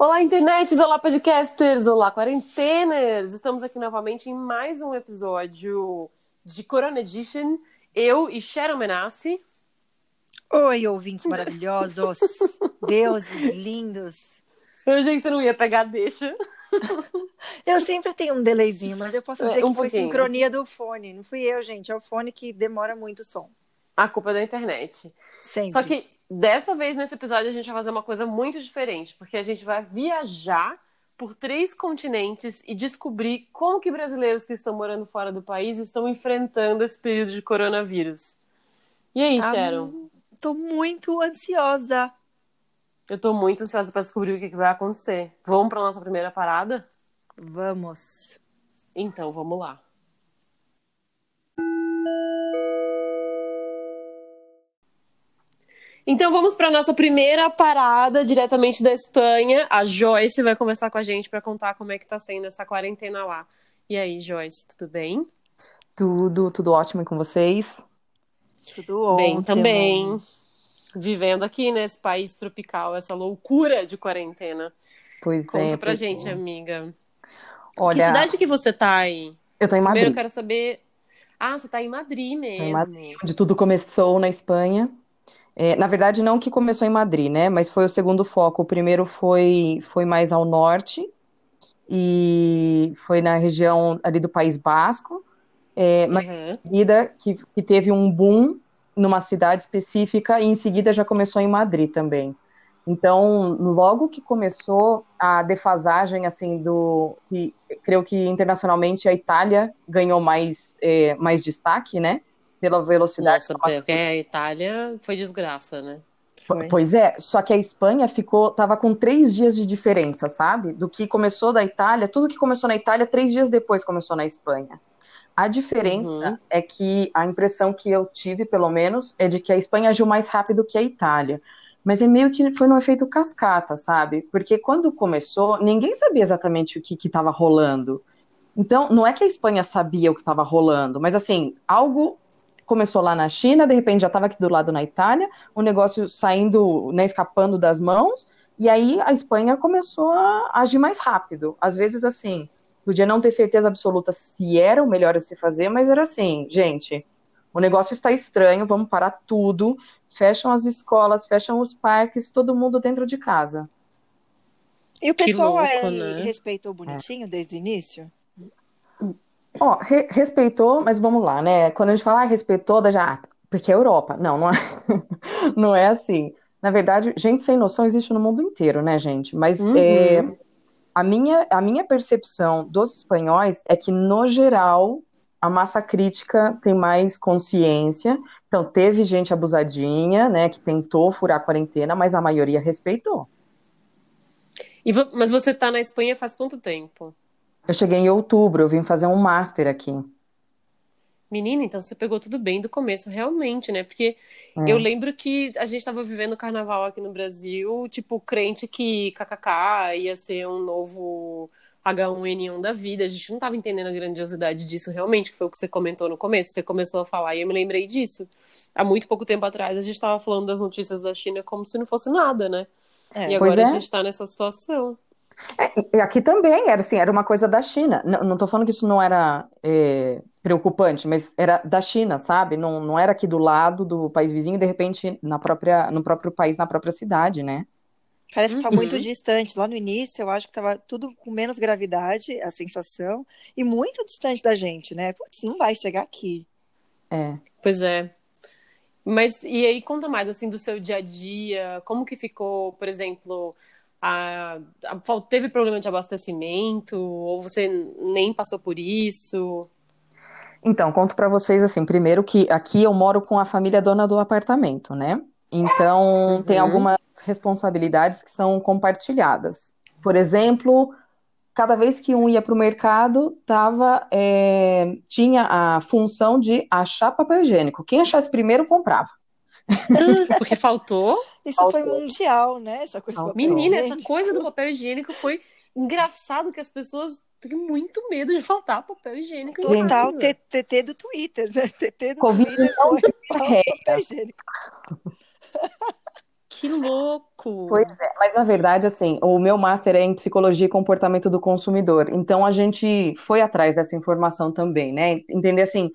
Olá, internet! Olá, podcasters! Olá, quarenteners! Estamos aqui novamente em mais um episódio de Corona Edition. Eu e Sharon Menassi. Oi, ouvintes maravilhosos! Deuses lindos! Eu achei que você não ia pegar deixa. Eu sempre tenho um delayzinho, mas eu posso dizer é, um que foi pouquinho. sincronia do fone. Não fui eu, gente. É o fone que demora muito o som. A culpa é da internet. Sempre. Só que dessa vez, nesse episódio, a gente vai fazer uma coisa muito diferente, porque a gente vai viajar por três continentes e descobrir como que brasileiros que estão morando fora do país estão enfrentando esse período de coronavírus. E aí, ah, Sharon? Tô muito ansiosa. Eu tô muito ansiosa para descobrir o que, que vai acontecer. Vamos para nossa primeira parada? Vamos. Então, vamos lá. Então vamos para nossa primeira parada diretamente da Espanha. A Joyce vai conversar com a gente para contar como é que está sendo essa quarentena lá. E aí, Joyce, tudo bem? Tudo, tudo ótimo com vocês? Tudo ótimo. Bem também. Vivendo aqui nesse país tropical, essa loucura de quarentena. Pois Conta é. Conta pra gente, é. amiga. Olha, que cidade que você tá aí? Eu tô em Madrid. Primeiro eu quero saber. Ah, você tá em Madrid mesmo. Em Madrid, onde tudo começou na Espanha. É, na verdade, não que começou em Madrid, né? Mas foi o segundo foco. O primeiro foi, foi mais ao norte e foi na região ali do País Basco. É, mas uhum. em seguida que, que teve um boom numa cidade específica e em seguida já começou em Madrid também. Então, logo que começou a defasagem, assim, do. E, creio que internacionalmente a Itália ganhou mais, é, mais destaque, né? Pela velocidade. Nossa, porque a Itália foi desgraça, né? Pois é, só que a Espanha ficou, tava com três dias de diferença, sabe? Do que começou da Itália, tudo que começou na Itália, três dias depois começou na Espanha. A diferença uhum. é que a impressão que eu tive, pelo menos, é de que a Espanha agiu mais rápido que a Itália. Mas é meio que foi no efeito cascata, sabe? Porque quando começou, ninguém sabia exatamente o que estava rolando. Então, não é que a Espanha sabia o que estava rolando, mas assim, algo começou lá na China, de repente já estava aqui do lado na Itália, o negócio saindo, né, escapando das mãos, e aí a Espanha começou a agir mais rápido. Às vezes, assim, podia não ter certeza absoluta se era o melhor a se fazer, mas era assim, gente, o negócio está estranho, vamos parar tudo, fecham as escolas, fecham os parques, todo mundo dentro de casa. E o pessoal louco, é, né? respeitou bonitinho é. desde o início? Ó, re respeitou, mas vamos lá, né? Quando a gente fala ah, respeitou, da já, porque é Europa. Não, não é, não é assim. Na verdade, gente sem noção existe no mundo inteiro, né, gente? Mas uhum. é, a, minha, a minha percepção dos espanhóis é que, no geral, a massa crítica tem mais consciência. Então, teve gente abusadinha, né, que tentou furar a quarentena, mas a maioria respeitou. E, mas você está na Espanha faz quanto tempo? Eu cheguei em outubro, eu vim fazer um master aqui. Menina, então você pegou tudo bem do começo, realmente, né? Porque é. eu lembro que a gente estava vivendo o carnaval aqui no Brasil, tipo, crente que KKK ia ser um novo H1N1 da vida. A gente não estava entendendo a grandiosidade disso realmente, que foi o que você comentou no começo. Você começou a falar e eu me lembrei disso. Há muito pouco tempo atrás a gente estava falando das notícias da China como se não fosse nada, né? É, e agora é. a gente está nessa situação. É, aqui também era assim, era uma coisa da China. Não, não tô falando que isso não era é, preocupante, mas era da China, sabe? Não, não era aqui do lado do país vizinho, de repente na própria, no próprio país, na própria cidade, né? Parece que está muito uhum. distante. Lá no início, eu acho que estava tudo com menos gravidade, a sensação, e muito distante da gente, né? Putz, não vai chegar aqui. É. Pois é. Mas e aí conta mais assim do seu dia a dia, como que ficou, por exemplo, a, a, teve problema de abastecimento ou você nem passou por isso? Então, conto para vocês assim, primeiro que aqui eu moro com a família dona do apartamento, né? Então, uhum. tem algumas responsabilidades que são compartilhadas. Por exemplo, cada vez que um ia para o mercado, tava, é, tinha a função de achar papel higiênico. Quem achasse primeiro, comprava. Porque faltou. Isso faltou. foi mundial, né? Essa coisa do Menina, essa coisa do papel higiênico foi engraçado que as pessoas têm muito medo de faltar papel higiênico. Total, TT do Twitter, né? TT do Covid Twitter foi papel higiênico. Que louco! Pois é, mas na verdade, assim, o meu master é em psicologia e comportamento do consumidor. Então a gente foi atrás dessa informação também, né? Entender assim,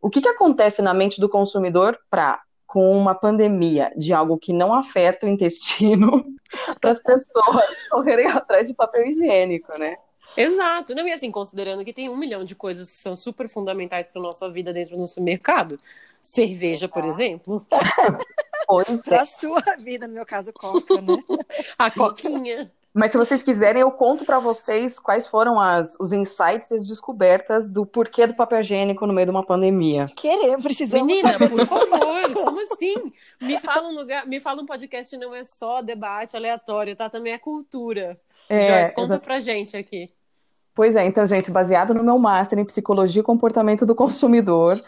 o que, que acontece na mente do consumidor para com uma pandemia de algo que não afeta o intestino, para as pessoas correrem atrás de papel higiênico, né? Exato. Não, e assim, considerando que tem um milhão de coisas que são super fundamentais para nossa vida dentro do supermercado. Cerveja, por exemplo. Pois para a sua vida, no meu caso, coca, né? A coquinha. Mas se vocês quiserem, eu conto para vocês quais foram as, os insights e as descobertas do porquê do papel higiênico no meio de uma pandemia. Queremos, precisamos Menina, saber por favor, como assim? Me fala um lugar, me fala um podcast não é só debate aleatório, tá? Também é cultura. É, Joyce, conta pra gente aqui. Pois é, então, gente, baseado no meu master em psicologia e comportamento do consumidor,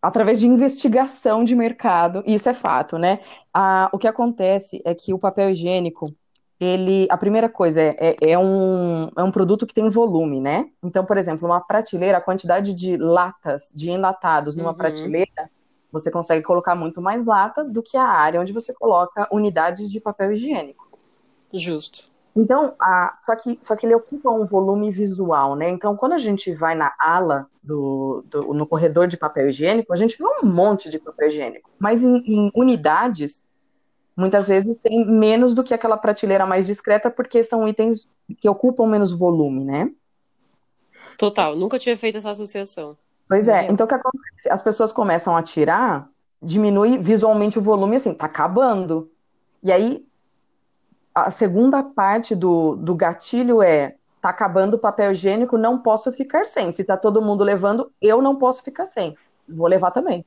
através de investigação de mercado, e isso é fato, né? Ah, o que acontece é que o papel higiênico ele, a primeira coisa é, é, é, um, é um produto que tem volume, né? Então, por exemplo, uma prateleira, a quantidade de latas, de enlatados numa uhum. prateleira, você consegue colocar muito mais lata do que a área onde você coloca unidades de papel higiênico. Justo. Então, a, só, que, só que ele ocupa um volume visual, né? Então, quando a gente vai na ala do, do no corredor de papel higiênico, a gente vê um monte de papel higiênico. Mas em, em unidades, muitas vezes tem menos do que aquela prateleira mais discreta, porque são itens que ocupam menos volume, né? Total, nunca tinha feito essa associação. Pois é, então o que acontece? As pessoas começam a tirar, diminui visualmente o volume, assim, tá acabando. E aí, a segunda parte do, do gatilho é, tá acabando o papel higiênico, não posso ficar sem. Se tá todo mundo levando, eu não posso ficar sem. Vou levar também.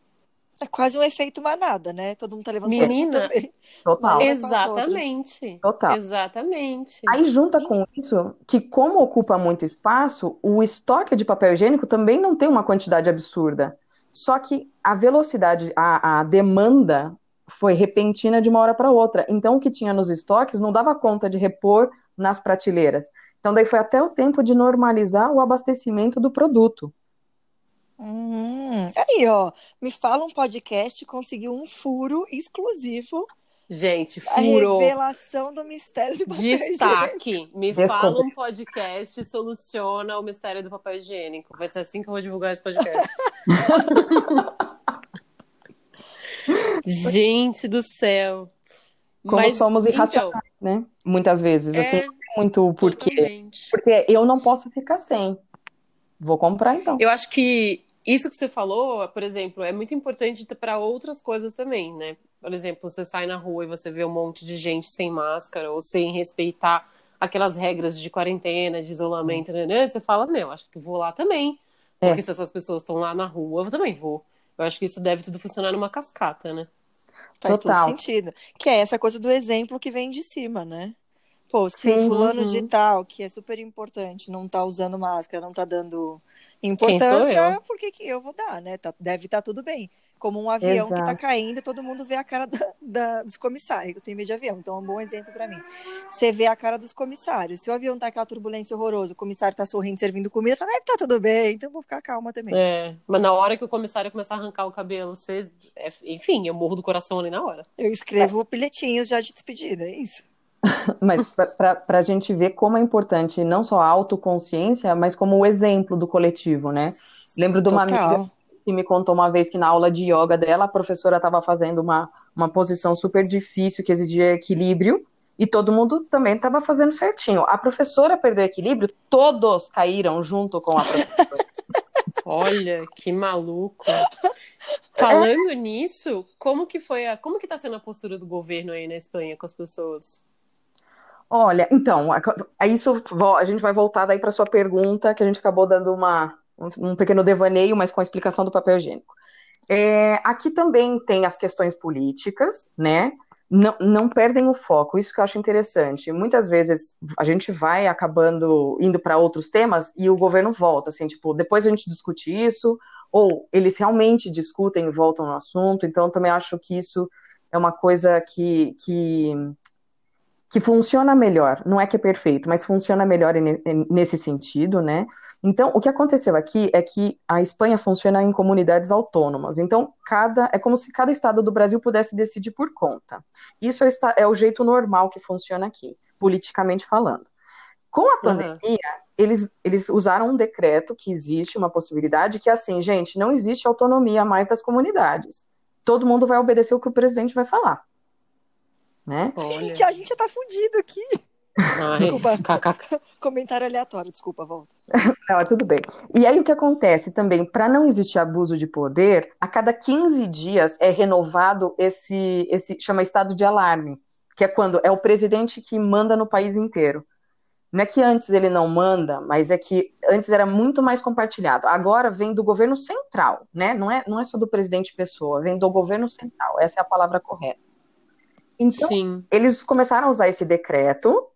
É quase um efeito manada, né? Todo mundo tá levando Menina, também. Total. Exatamente. Total. Exatamente. Aí junta com isso que, como ocupa muito espaço, o estoque de papel higiênico também não tem uma quantidade absurda. Só que a velocidade, a, a demanda foi repentina de uma hora para outra. Então, o que tinha nos estoques não dava conta de repor nas prateleiras. Então, daí foi até o tempo de normalizar o abastecimento do produto. Hum, aí, ó, me fala um podcast conseguiu um furo exclusivo. Gente, furo. A revelação do mistério do papel Destaque. higiênico. Me fala um podcast soluciona o mistério do papel higiênico. Vai ser assim que eu vou divulgar esse podcast. Gente do céu. Como Mas, somos então irracionais, então, né? Muitas vezes, é, assim, muito porquê. Porque eu não posso ficar sem. Vou comprar então. Eu acho que isso que você falou, por exemplo, é muito importante para outras coisas também, né? Por exemplo, você sai na rua e você vê um monte de gente sem máscara ou sem respeitar aquelas regras de quarentena, de isolamento, né? né? Você fala, meu, acho que tu vou lá também. É. Porque se essas pessoas estão lá na rua, eu também vou. Eu acho que isso deve tudo funcionar numa cascata, né? Faz Total. todo sentido. Que é essa coisa do exemplo que vem de cima, né? Pô, se Sim, fulano uhum. de tal, que é super importante, não tá usando máscara, não tá dando Importância, por que, eu vou dar, né? Tá, deve estar tá tudo bem. Como um avião Exato. que está caindo, todo mundo vê a cara da, da, dos comissários. Eu tenho medo de avião, então é um bom exemplo para mim. Você vê a cara dos comissários. Se o avião tá aquela turbulência horrorosa, o comissário tá sorrindo, servindo comida, fala, ah, tá tudo bem, então vou ficar calma também. É, mas na hora que o comissário começar a arrancar o cabelo, vocês. É, enfim, eu morro do coração ali na hora. Eu escrevo é. bilhetinhos já de despedida, é isso. Mas para a gente ver como é importante não só a autoconsciência, mas como o exemplo do coletivo, né? Lembro de uma Total. amiga que me contou uma vez que na aula de yoga dela, a professora estava fazendo uma, uma posição super difícil que exigia equilíbrio, e todo mundo também estava fazendo certinho. A professora perdeu equilíbrio, todos caíram junto com a professora. Olha, que maluco. Falando é. nisso, como que foi a, como que tá sendo a postura do governo aí na Espanha com as pessoas? Olha, então, a, isso a gente vai voltar daí para sua pergunta, que a gente acabou dando uma, um pequeno devaneio, mas com a explicação do papel higiênico. É, aqui também tem as questões políticas, né? Não, não perdem o foco, isso que eu acho interessante. Muitas vezes a gente vai acabando indo para outros temas e o governo volta, assim, tipo, depois a gente discute isso, ou eles realmente discutem e voltam no assunto, então também acho que isso é uma coisa que, que que funciona melhor. Não é que é perfeito, mas funciona melhor nesse sentido, né? Então, o que aconteceu aqui é que a Espanha funciona em comunidades autônomas. Então, cada é como se cada estado do Brasil pudesse decidir por conta. Isso é, é o jeito normal que funciona aqui, politicamente falando. Com a pandemia, uhum. eles, eles usaram um decreto que existe uma possibilidade que é assim, gente, não existe autonomia mais das comunidades. Todo mundo vai obedecer o que o presidente vai falar né? Gente, a gente já tá fudido aqui. Ai, desculpa. Comentário aleatório, desculpa, volta. Não, tudo bem. E aí o que acontece também, para não existir abuso de poder, a cada 15 dias é renovado esse, esse chama estado de alarme, que é quando é o presidente que manda no país inteiro. Não é que antes ele não manda, mas é que antes era muito mais compartilhado. Agora vem do governo central, né? Não é, não é só do presidente pessoa, vem do governo central. Essa é a palavra correta. Então, Sim. eles começaram a usar esse decreto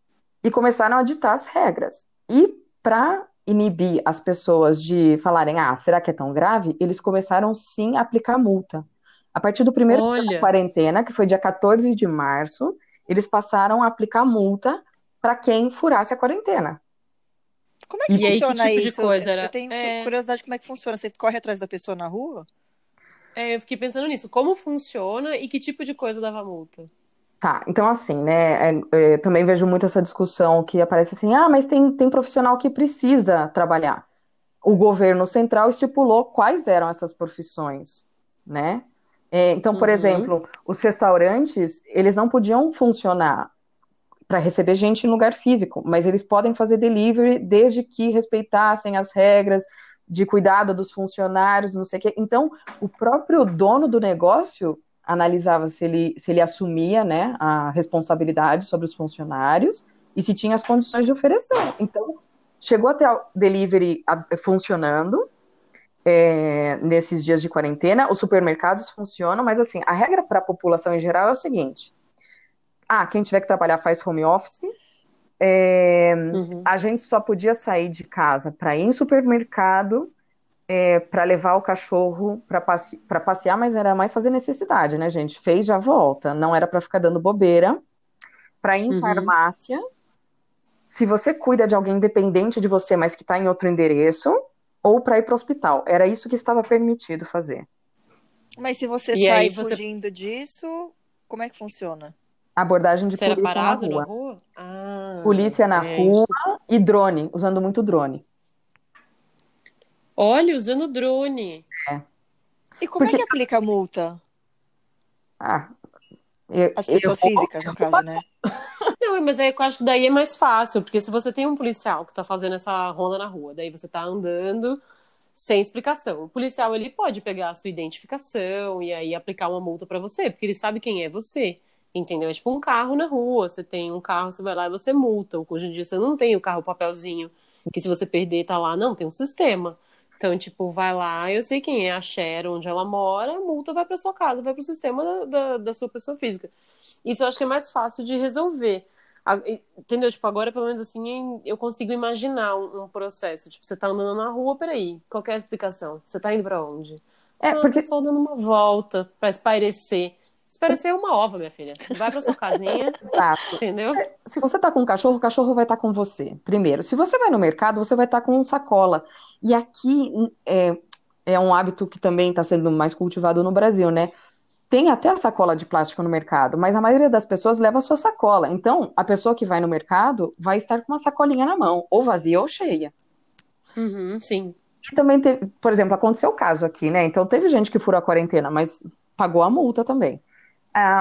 e começaram a ditar as regras. E para inibir as pessoas de falarem, ah, será que é tão grave? Eles começaram sim a aplicar multa. A partir do primeiro dia da quarentena, que foi dia 14 de março, eles passaram a aplicar multa para quem furasse a quarentena. Como é que e funciona aí, que tipo isso? Coisa era... Eu tenho é... curiosidade como é que funciona. Você corre atrás da pessoa na rua? É, eu fiquei pensando nisso. Como funciona e que tipo de coisa dava multa? Tá, então assim, né, é, é, também vejo muito essa discussão que aparece assim, ah, mas tem, tem profissional que precisa trabalhar. O governo central estipulou quais eram essas profissões, né? É, então, por uhum. exemplo, os restaurantes, eles não podiam funcionar para receber gente em lugar físico, mas eles podem fazer delivery desde que respeitassem as regras de cuidado dos funcionários, não sei o quê. Então, o próprio dono do negócio analisava se ele, se ele assumia né, a responsabilidade sobre os funcionários e se tinha as condições de oferecer. Então, chegou até o delivery funcionando é, nesses dias de quarentena, os supermercados funcionam, mas assim, a regra para a população em geral é o seguinte: ah, quem tiver que trabalhar faz home office. É, uhum. A gente só podia sair de casa para ir em supermercado é, para levar o cachorro para passe passear, mas era mais fazer necessidade, né, gente? Fez, já volta. Não era para ficar dando bobeira. Para ir em uhum. farmácia. Se você cuida de alguém independente de você, mas que está em outro endereço, ou para ir para o hospital. Era isso que estava permitido fazer. Mas se você e sai você... fugindo disso, como é que funciona? Abordagem de você polícia na rua. Na rua? Ah, polícia na é rua isso. e drone, usando muito drone. Olha, usando drone. É. E como Porque... é que aplica a multa? Ah, eu, As pessoas eu... físicas, no caso, né? Não, mas aí eu acho que daí é mais fácil, porque se você tem um policial que tá fazendo essa ronda na rua, daí você tá andando sem explicação. O policial ele pode pegar a sua identificação e aí aplicar uma multa para você, porque ele sabe quem é você. Entendeu? É tipo um carro na rua, você tem um carro, você vai lá e você multa. Hoje em dia você não tem o carro papelzinho, que se você perder tá lá, não, tem um sistema. Então, tipo, vai lá, eu sei quem é a Cher, onde ela mora, a multa vai para sua casa, vai para o sistema da, da, da, sua pessoa física. Isso eu acho que é mais fácil de resolver. Entendeu? Tipo, agora, pelo menos assim, eu consigo imaginar um, um processo. Tipo, você tá andando na rua, peraí, qual é a explicação? Você tá indo para onde? É, ah, porque... só dando uma volta para espairecer. Espera ser uma ova, minha filha. Vai pra sua casinha. Exato. Entendeu? Se você tá com um cachorro, o cachorro vai estar tá com você. Primeiro. Se você vai no mercado, você vai estar tá com sacola. E aqui é, é um hábito que também está sendo mais cultivado no Brasil, né? Tem até a sacola de plástico no mercado, mas a maioria das pessoas leva a sua sacola. Então, a pessoa que vai no mercado vai estar com uma sacolinha na mão, ou vazia ou cheia. Uhum, sim. E também teve, por exemplo, aconteceu o caso aqui, né? Então teve gente que furou a quarentena, mas pagou a multa também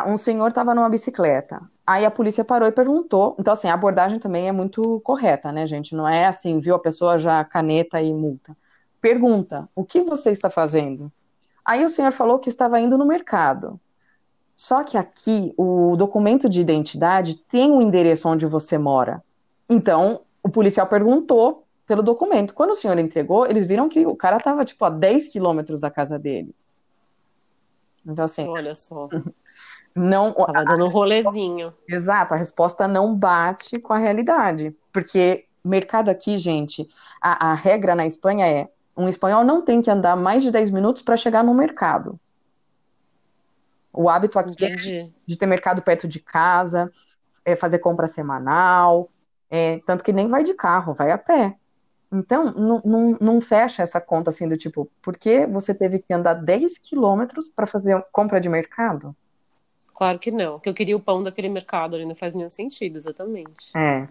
um senhor estava numa bicicleta. Aí a polícia parou e perguntou. Então, assim, a abordagem também é muito correta, né, gente? Não é assim, viu a pessoa já caneta e multa. Pergunta: o que você está fazendo? Aí o senhor falou que estava indo no mercado. Só que aqui o documento de identidade tem o endereço onde você mora. Então, o policial perguntou pelo documento. Quando o senhor entregou, eles viram que o cara estava, tipo, a 10 quilômetros da casa dele. Então, assim. Olha só. não Tava dando um rolezinho. Exato, a resposta não bate com a realidade. Porque mercado aqui, gente, a, a regra na Espanha é um espanhol não tem que andar mais de 10 minutos para chegar no mercado. O hábito aqui é Entendi. é de ter mercado perto de casa. é, fazer compra semanal, é, tanto que nem vai de carro, vai a pé. Então, não, não, não fecha essa conta assim do tipo, por que você teve que andar 10 quilômetros para fazer compra de mercado? Claro que não, que eu queria o pão daquele mercado ali, não faz nenhum sentido, exatamente. É.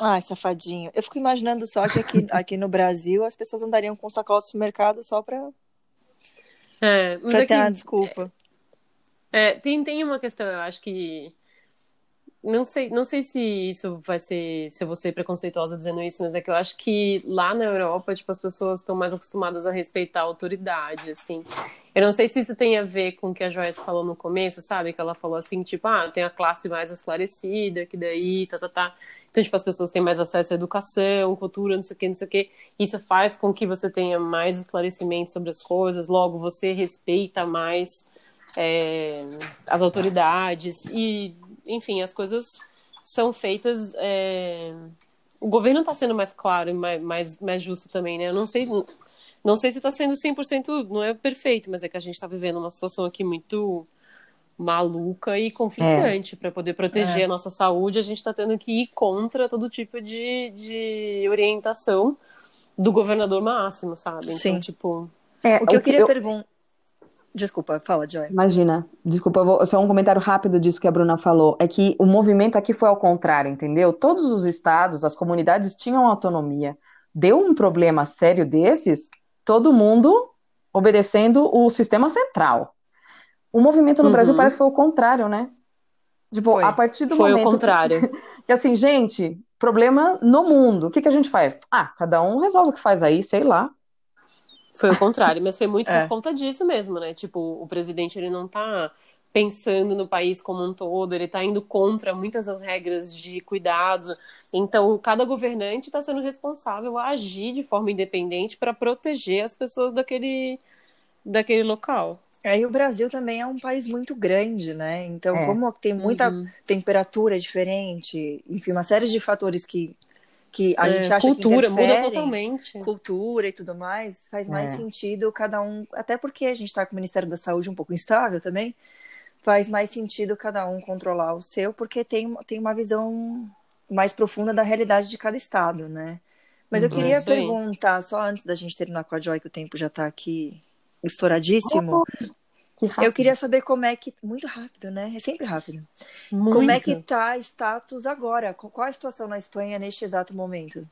Ai, safadinho. Eu fico imaginando só que aqui, aqui no Brasil as pessoas andariam com sacola de supermercado só pra, é, pra ter uma desculpa. É, tem, tem uma questão, eu acho que não sei, não sei se isso vai ser, se eu vou ser preconceituosa dizendo isso, mas é que eu acho que lá na Europa, tipo, as pessoas estão mais acostumadas a respeitar a autoridade, assim. Eu não sei se isso tem a ver com o que a Joyce falou no começo, sabe? Que ela falou assim, tipo, ah, tem a classe mais esclarecida, que daí, tá, tá, tá. Então, tipo, as pessoas têm mais acesso à educação, cultura, não sei o que, não sei o que. Isso faz com que você tenha mais esclarecimento sobre as coisas, logo você respeita mais é, as autoridades e enfim, as coisas são feitas. É... O governo está sendo mais claro e mais, mais, mais justo também, né? Eu não sei, não sei se está sendo 100%, não é perfeito, mas é que a gente está vivendo uma situação aqui muito maluca e conflitante é. para poder proteger é. a nossa saúde. A gente está tendo que ir contra todo tipo de, de orientação do governador máximo, sabe? Então, Sim. tipo. É, o que eu queria eu... perguntar. Desculpa, fala, Joy. Imagina. Desculpa, vou, só um comentário rápido disso que a Bruna falou. É que o movimento aqui foi ao contrário, entendeu? Todos os estados, as comunidades tinham autonomia. Deu um problema sério desses, todo mundo obedecendo o sistema central. O movimento no uhum. Brasil parece que foi o contrário, né? Tipo, foi. a partir do foi momento. Foi o contrário. Que, assim, gente, problema no mundo. O que, que a gente faz? Ah, cada um resolve o que faz aí, sei lá. Foi o contrário, mas foi muito é. por conta disso mesmo, né? Tipo, o presidente ele não tá pensando no país como um todo, ele tá indo contra muitas das regras de cuidado. Então, cada governante está sendo responsável a agir de forma independente para proteger as pessoas daquele, daquele local. Aí o Brasil também é um país muito grande, né? Então, é. como tem muita uhum. temperatura diferente, enfim, uma série de fatores que que a é, gente acha cultura, que muda totalmente. Cultura e tudo mais, faz mais é. sentido cada um, até porque a gente está com o Ministério da Saúde um pouco instável também, faz mais sentido cada um controlar o seu, porque tem, tem uma visão mais profunda da realidade de cada estado, né? Mas eu uhum, queria perguntar, só antes da gente terminar com a Joy, que o tempo já está aqui estouradíssimo. Eu queria saber como é que. Muito rápido, né? É sempre rápido. Muito. Como é que tá status agora? Qual a situação na Espanha neste exato momento?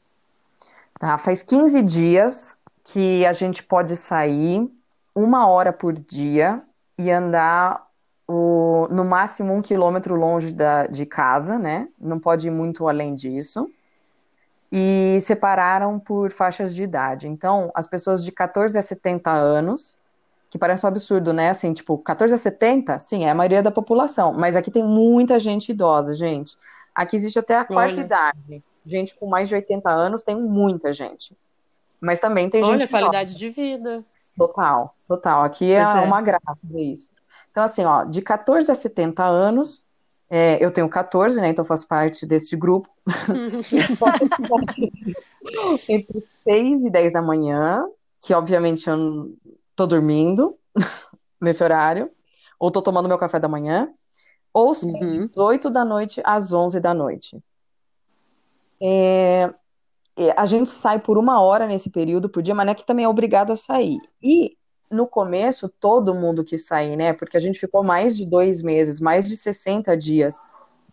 Tá, faz 15 dias que a gente pode sair uma hora por dia e andar o, no máximo um quilômetro longe da, de casa, né? Não pode ir muito além disso. E separaram por faixas de idade. Então, as pessoas de 14 a 70 anos que parece um absurdo, né? Assim, tipo, 14 a 70, sim, é a maioria da população, mas aqui tem muita gente idosa, gente. Aqui existe até a quarta Olha. idade. Gente com mais de 80 anos tem muita gente. Mas também tem Olha, gente. Olha, qualidade idosa. de vida. Total, total. Aqui é, é, uma graça isso. Então, assim, ó, de 14 a 70 anos, é, eu tenho 14, né? Então faço parte desse grupo. Entre 6 e 10 da manhã, que obviamente eu tô dormindo nesse horário, ou tô tomando meu café da manhã, ou uhum. 8 da noite às 11 da noite. É, a gente sai por uma hora nesse período por dia, mas não é que também é obrigado a sair. E no começo, todo mundo quis sair, né? Porque a gente ficou mais de dois meses, mais de 60 dias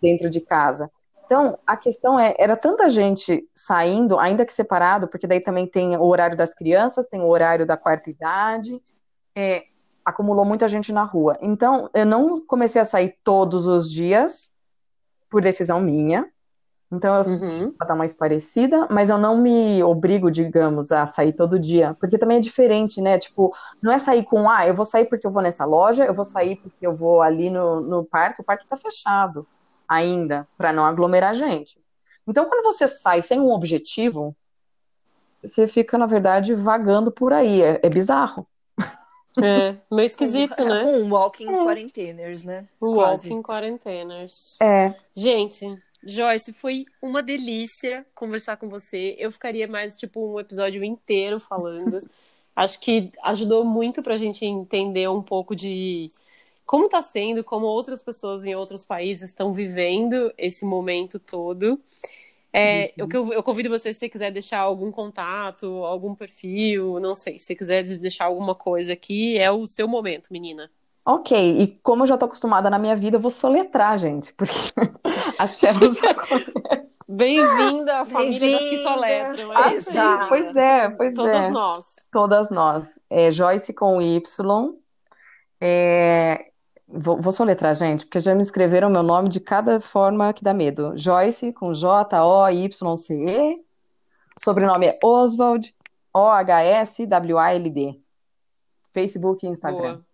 dentro de casa. Então, a questão é, era tanta gente saindo, ainda que separado, porque daí também tem o horário das crianças, tem o horário da quarta idade, é, acumulou muita gente na rua. Então, eu não comecei a sair todos os dias, por decisão minha. Então, eu uhum. dar mais parecida, mas eu não me obrigo, digamos, a sair todo dia, porque também é diferente, né? Tipo, não é sair com, ah, eu vou sair porque eu vou nessa loja, eu vou sair porque eu vou ali no, no parque, o parque tá fechado ainda, para não aglomerar gente. Então, quando você sai sem um objetivo, você fica, na verdade, vagando por aí. É, é bizarro. É, meio esquisito, né? Um walking é. quarenteners, né? Walking quarenteners. É. Gente, Joyce, foi uma delícia conversar com você. Eu ficaria mais, tipo, um episódio inteiro falando. Acho que ajudou muito pra gente entender um pouco de como está sendo, como outras pessoas em outros países estão vivendo esse momento todo. É, uhum. eu, eu convido você, se você quiser deixar algum contato, algum perfil, não sei, se você quiser deixar alguma coisa aqui, é o seu momento, menina. Ok, e como eu já tô acostumada na minha vida, eu vou soletrar, gente, porque a Cheryl já conhece. Bem-vinda à família Bem das que soletram. É ah, sim, pois é, pois Todas é. Todas nós. Todas nós. É, Joyce com Y. É, vou, vou soletrar, gente, porque já me escreveram meu nome de cada forma que dá medo. Joyce com J-O-Y-C-E. Sobrenome é Oswald, O-H-S-W-A-L-D. Facebook e Instagram. Boa.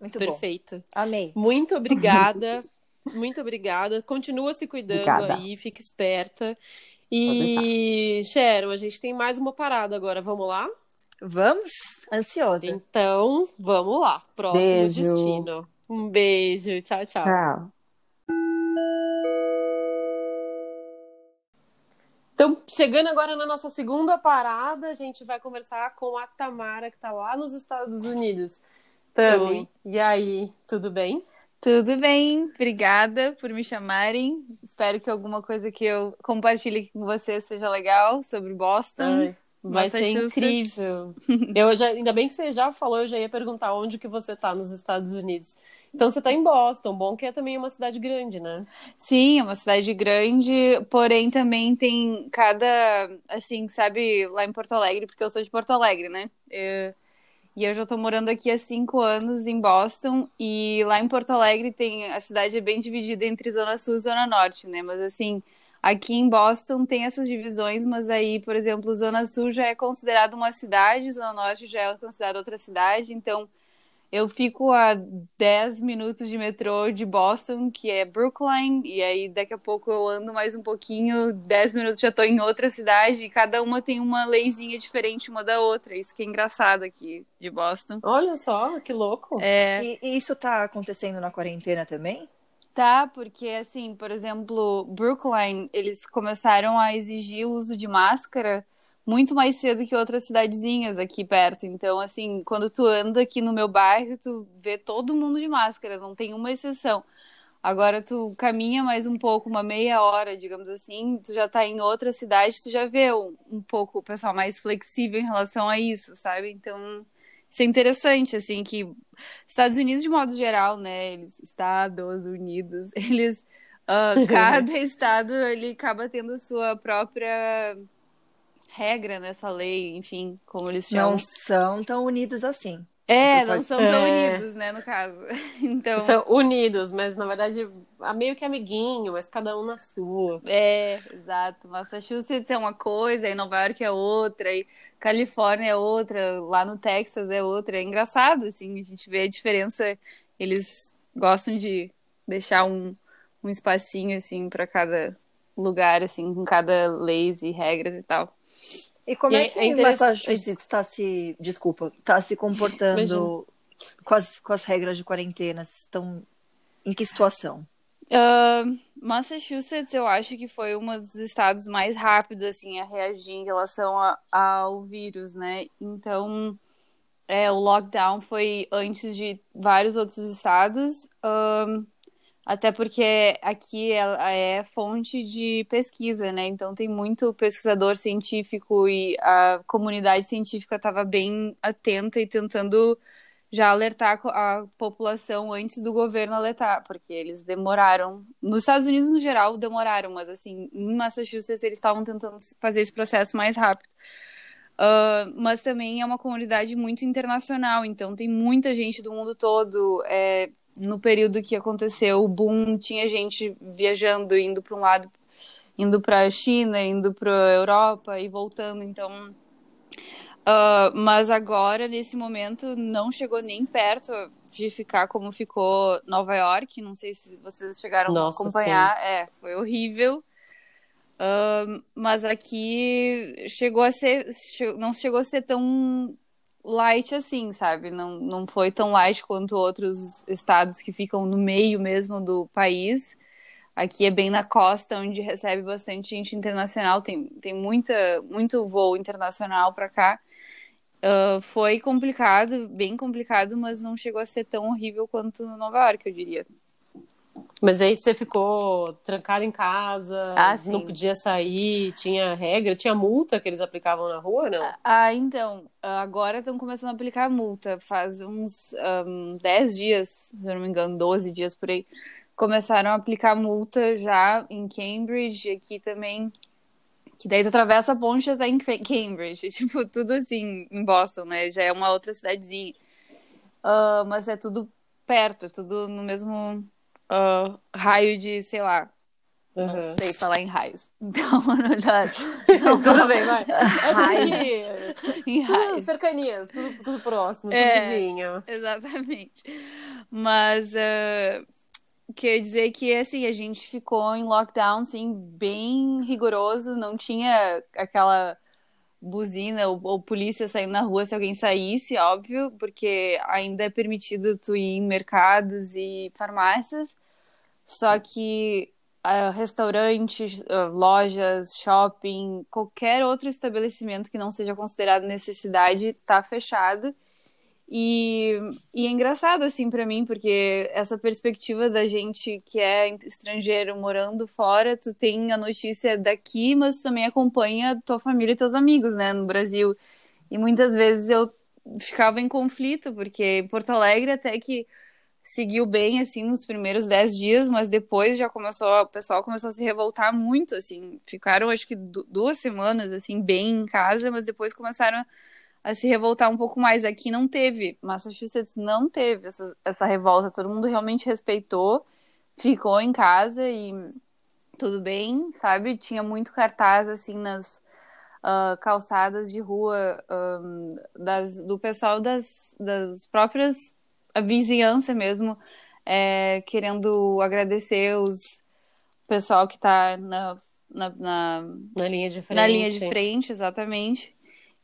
Muito Perfeito. bom. Amei. Muito obrigada. muito obrigada. Continua se cuidando obrigada. aí, fica esperta. E, Sharon, a gente tem mais uma parada agora. Vamos lá? Vamos? Ansiosa. Então, vamos lá. Próximo beijo. destino. Um beijo. Tchau, tchau. Tchau. Então, chegando agora na nossa segunda parada, a gente vai conversar com a Tamara, que está lá nos Estados Unidos. Tami, e aí, tudo bem? Tudo bem, obrigada por me chamarem. Espero que alguma coisa que eu compartilhe com você seja legal sobre Boston. Ai, vai ser incrível. eu já, ainda bem que você já falou, eu já ia perguntar onde que você está nos Estados Unidos. Então você está em Boston, bom que é também uma cidade grande, né? Sim, é uma cidade grande, porém também tem cada, assim, sabe, lá em Porto Alegre, porque eu sou de Porto Alegre, né? Eu e eu já tô morando aqui há cinco anos em Boston. E lá em Porto Alegre tem. A cidade é bem dividida entre Zona Sul e Zona Norte, né? Mas assim, aqui em Boston tem essas divisões, mas aí, por exemplo, Zona Sul já é considerada uma cidade, Zona Norte já é considerada outra cidade. Então, eu fico a 10 minutos de metrô de Boston, que é Brookline, e aí daqui a pouco eu ando mais um pouquinho, 10 minutos já tô em outra cidade, e cada uma tem uma leizinha diferente uma da outra. Isso que é engraçado aqui de Boston. Olha só, que louco. É... E, e isso tá acontecendo na quarentena também? Tá, porque assim, por exemplo, Brookline, eles começaram a exigir o uso de máscara muito mais cedo que outras cidadezinhas aqui perto. Então, assim, quando tu anda aqui no meu bairro, tu vê todo mundo de máscara, não tem uma exceção. Agora tu caminha mais um pouco, uma meia hora, digamos assim, tu já tá em outra cidade, tu já vê um, um pouco o pessoal mais flexível em relação a isso, sabe? Então, isso é interessante, assim, que Estados Unidos, de modo geral, né, eles, Estados Unidos, eles, uh, cada estado, ele acaba tendo a sua própria regra nessa lei, enfim, como eles chamam. Não são tão unidos assim. É, não são tão é... unidos, né, no caso. Então... São unidos, mas na verdade meio que amiguinho, mas cada um na sua. É, exato. Massachusetts é uma coisa, e Nova York é outra, e Califórnia é outra, lá no Texas é outra. É engraçado, assim, a gente vê a diferença. Eles gostam de deixar um, um espacinho, assim, para cada lugar, assim, com cada leis e regras e tal. E como e é, é que é Massachusetts está se, desculpa, está se comportando com as, com as regras de quarentena? Estão em que situação? Uh, Massachusetts, eu acho que foi um dos estados mais rápidos assim a reagir em relação a, ao vírus, né? Então, é, o lockdown foi antes de vários outros estados. Uh, até porque aqui ela é fonte de pesquisa, né? Então tem muito pesquisador científico e a comunidade científica estava bem atenta e tentando já alertar a população antes do governo alertar, porque eles demoraram. Nos Estados Unidos, no geral, demoraram, mas assim, em Massachusetts eles estavam tentando fazer esse processo mais rápido. Uh, mas também é uma comunidade muito internacional, então tem muita gente do mundo todo. É, no período que aconteceu o boom, tinha gente viajando, indo para um lado, indo para a China, indo para a Europa e voltando. Então, uh, mas agora nesse momento não chegou nem perto de ficar como ficou Nova York. Não sei se vocês chegaram Nossa, a acompanhar. Sim. É, foi horrível. Uh, mas aqui chegou a ser, não chegou a ser tão light assim, sabe? Não, não foi tão light quanto outros estados que ficam no meio mesmo do país. Aqui é bem na costa, onde recebe bastante gente internacional, tem, tem muita, muito voo internacional para cá. Uh, foi complicado, bem complicado, mas não chegou a ser tão horrível quanto Nova York, eu diria. Mas aí você ficou trancado em casa, ah, não podia sair, tinha regra, tinha multa que eles aplicavam na rua, não? Ah, então, agora estão começando a aplicar multa. Faz uns um, 10 dias, se eu não me engano, 12 dias por aí, começaram a aplicar multa já em Cambridge, aqui também. Que daí tu atravessa a ponte tá em Cambridge. Tipo, tudo assim, em Boston, né? Já é uma outra cidadezinha. Uh, mas é tudo perto, é tudo no mesmo uh, raio de, sei lá, Uhum. Não sei falar em raios. Então, verdade. Não, tudo bem, vai. Raios. em raios. Cercanias, tudo, tudo próximo, tudo é, vizinho. Exatamente. Mas uh, quer dizer que assim, a gente ficou em lockdown, assim, bem rigoroso, não tinha aquela buzina ou, ou, polícia saindo na rua se alguém saísse, óbvio, porque ainda é permitido tu ir em mercados e farmácias. Só que uh, restaurantes, uh, lojas, shopping, qualquer outro estabelecimento que não seja considerado necessidade está fechado. E, e, é engraçado, assim, para mim, porque essa perspectiva da gente que é estrangeiro morando fora, tu tem a notícia daqui, mas também acompanha tua família e teus amigos, né, no Brasil. E muitas vezes eu ficava em conflito, porque Porto Alegre até que seguiu bem, assim, nos primeiros dez dias, mas depois já começou, o pessoal começou a se revoltar muito, assim, ficaram, acho que duas semanas, assim, bem em casa, mas depois começaram a se revoltar um pouco mais. Aqui não teve, Massachusetts não teve essa, essa revolta, todo mundo realmente respeitou, ficou em casa e tudo bem, sabe? Tinha muito cartaz, assim, nas uh, calçadas de rua um, das, do pessoal das, das próprias a vizinhança mesmo, é, querendo agradecer os pessoal que está na, na, na, na, linha de frente. Na linha de frente, exatamente.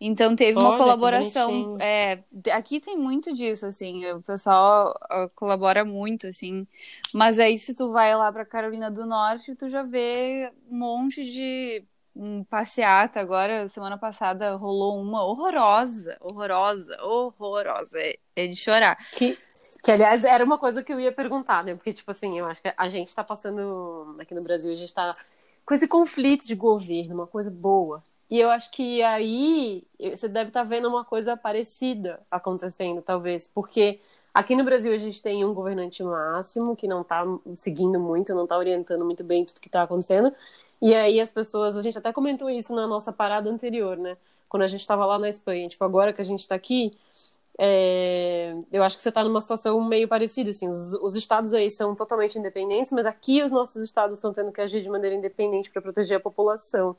Então teve Olha, uma colaboração. É, aqui tem muito disso, assim, o pessoal colabora muito, assim. Mas aí se tu vai lá para Carolina do Norte, tu já vê um monte de um passeata agora, semana passada rolou uma horrorosa, horrorosa, horrorosa, é, é de chorar. Que, que, aliás, era uma coisa que eu ia perguntar, né? Porque, tipo assim, eu acho que a gente tá passando, aqui no Brasil, a gente tá com esse conflito de governo, uma coisa boa. E eu acho que aí você deve estar tá vendo uma coisa parecida acontecendo, talvez, porque aqui no Brasil a gente tem um governante máximo que não está seguindo muito, não está orientando muito bem tudo que está acontecendo, e aí as pessoas, a gente até comentou isso na nossa parada anterior, né? Quando a gente estava lá na Espanha. Tipo, agora que a gente está aqui, é... eu acho que você está numa situação meio parecida, assim. Os, os, estados aí são totalmente independentes, mas aqui os nossos estados estão tendo que agir de maneira independente para proteger a população.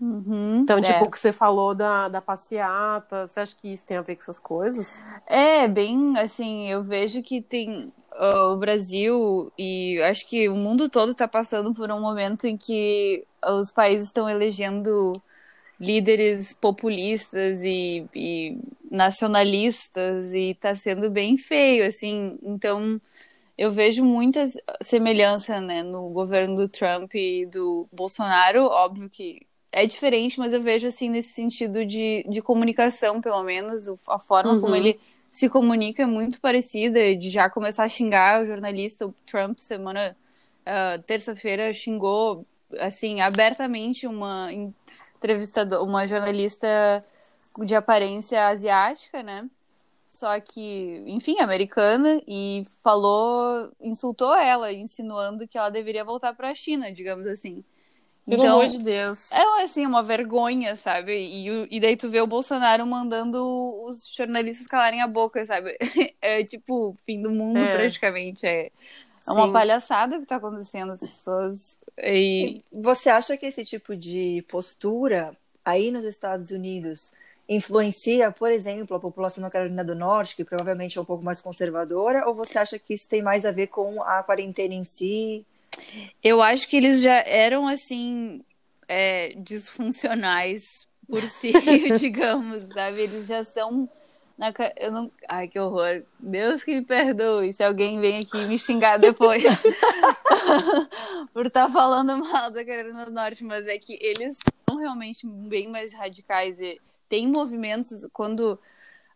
Uhum, então, tipo, é. o que você falou da, da passeata, você acha que isso tem a ver com essas coisas? É, bem, assim, eu vejo que tem uh, o Brasil e acho que o mundo todo está passando por um momento em que os países estão elegendo líderes populistas e, e nacionalistas e está sendo bem feio, assim. Então, eu vejo muitas semelhanças né, no governo do Trump e do Bolsonaro. Óbvio que é diferente, mas eu vejo assim nesse sentido de, de comunicação, pelo menos, a forma uhum. como ele se comunica é muito parecida, de já começar a xingar o jornalista, o Trump, semana, uh, terça-feira, xingou, assim, abertamente uma entrevistadora, uma jornalista de aparência asiática, né? Só que, enfim, americana, e falou, insultou ela, insinuando que ela deveria voltar para a China, digamos assim. Pelo então, amor de Deus. É assim, uma vergonha, sabe? E, e daí tu vê o Bolsonaro mandando os jornalistas calarem a boca, sabe? É tipo fim do mundo, é. praticamente. É, é uma palhaçada que tá acontecendo, as pessoas. E... Você acha que esse tipo de postura aí nos Estados Unidos influencia, por exemplo, a população da Carolina do Norte, que provavelmente é um pouco mais conservadora, ou você acha que isso tem mais a ver com a quarentena em si? Eu acho que eles já eram assim é, disfuncionais por si, digamos, sabe? Eles já são na, eu não, ai que horror. Deus que me perdoe se alguém vem aqui me xingar depois por estar tá falando mal da Carolina do Norte, mas é que eles são realmente bem mais radicais e tem movimentos quando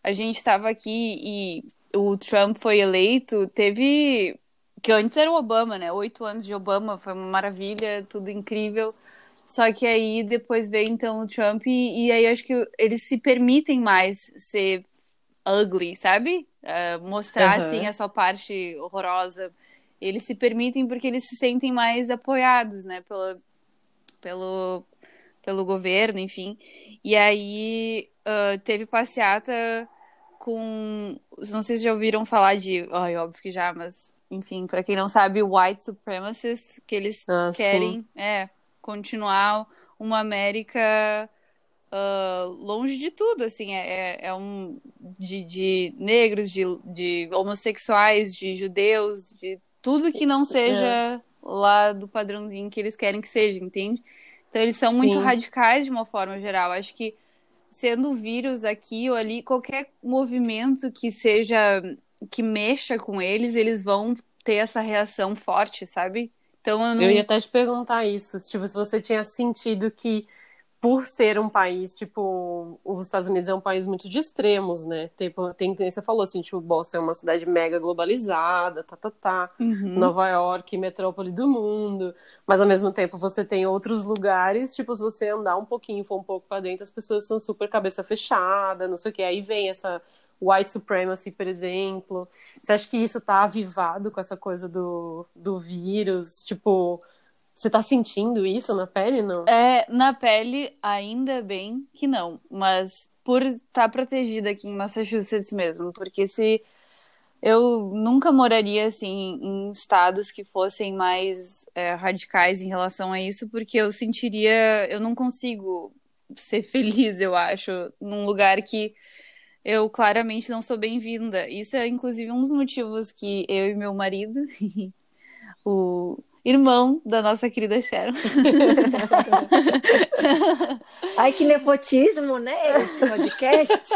a gente estava aqui e o Trump foi eleito, teve. Que antes era o Obama, né? Oito anos de Obama, foi uma maravilha, tudo incrível. Só que aí depois veio então o Trump e, e aí acho que eles se permitem mais ser ugly, sabe? Uh, mostrar uhum. assim a sua parte horrorosa. Eles se permitem porque eles se sentem mais apoiados, né? Pela, pelo, pelo governo, enfim. E aí uh, teve passeata com. Não sei se já ouviram falar de. Ai, óbvio que já, mas enfim, para quem não sabe, white supremacists, que eles ah, querem é, continuar uma América uh, longe de tudo, assim, é, é, é um de, de negros, de, de, homossexuais, de judeus, de tudo que não seja é. lá do padrãozinho que eles querem que seja, entende? Então eles são Sim. muito radicais de uma forma geral. Acho que sendo vírus aqui ou ali, qualquer movimento que seja que mexa com eles, eles vão ter essa reação forte, sabe? Então eu, não... eu ia até te perguntar isso, tipo, se você tinha sentido que por ser um país, tipo, os Estados Unidos é um país muito de extremos, né? Tipo, tem, tem, você falou assim, tipo, Boston é uma cidade mega globalizada, tá, tá, tá. Uhum. Nova York, metrópole do mundo. Mas ao mesmo tempo você tem outros lugares, tipo, se você andar um pouquinho, for um pouco para dentro, as pessoas são super cabeça fechada, não sei o que. Aí vem essa white supremacy, por exemplo. Você acha que isso tá avivado com essa coisa do, do vírus? Tipo, você tá sentindo isso na pele, não? É, na pele, ainda bem que não. Mas por estar tá protegida aqui em Massachusetts mesmo. Porque se. Eu nunca moraria, assim, em estados que fossem mais é, radicais em relação a isso, porque eu sentiria. Eu não consigo ser feliz, eu acho, num lugar que eu claramente não sou bem-vinda. Isso é, inclusive, um dos motivos que eu e meu marido, o irmão da nossa querida Sharon. Ai, que nepotismo, né? Esse podcast.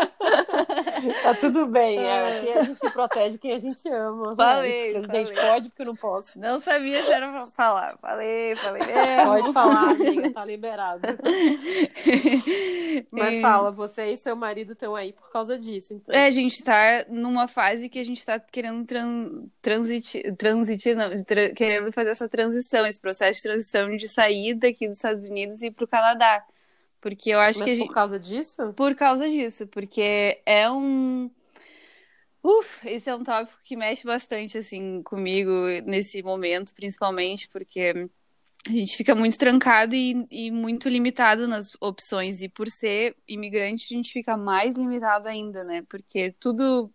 tá tudo bem. É. Aqui a gente protege quem a gente ama. Falei. O presidente falei. pode, porque eu não posso. Não sabia se era pra falar. Falei, falei. Pode falar, amiga, tá liberado. Mas fala, você e seu marido estão aí por causa disso, então. É, a gente tá numa fase que a gente tá querendo tran transitir, transitir não, tra querendo fazer essa transição, esse processo de transição de sair daqui dos Estados Unidos e ir pro Canadá. Porque eu acho Mas que. por gente... causa disso? Por causa disso, porque é um. Uf, esse é um tópico que mexe bastante, assim, comigo nesse momento, principalmente, porque a gente fica muito trancado e, e, muito limitado nas opções. E por ser imigrante, a gente fica mais limitado ainda, né? Porque tudo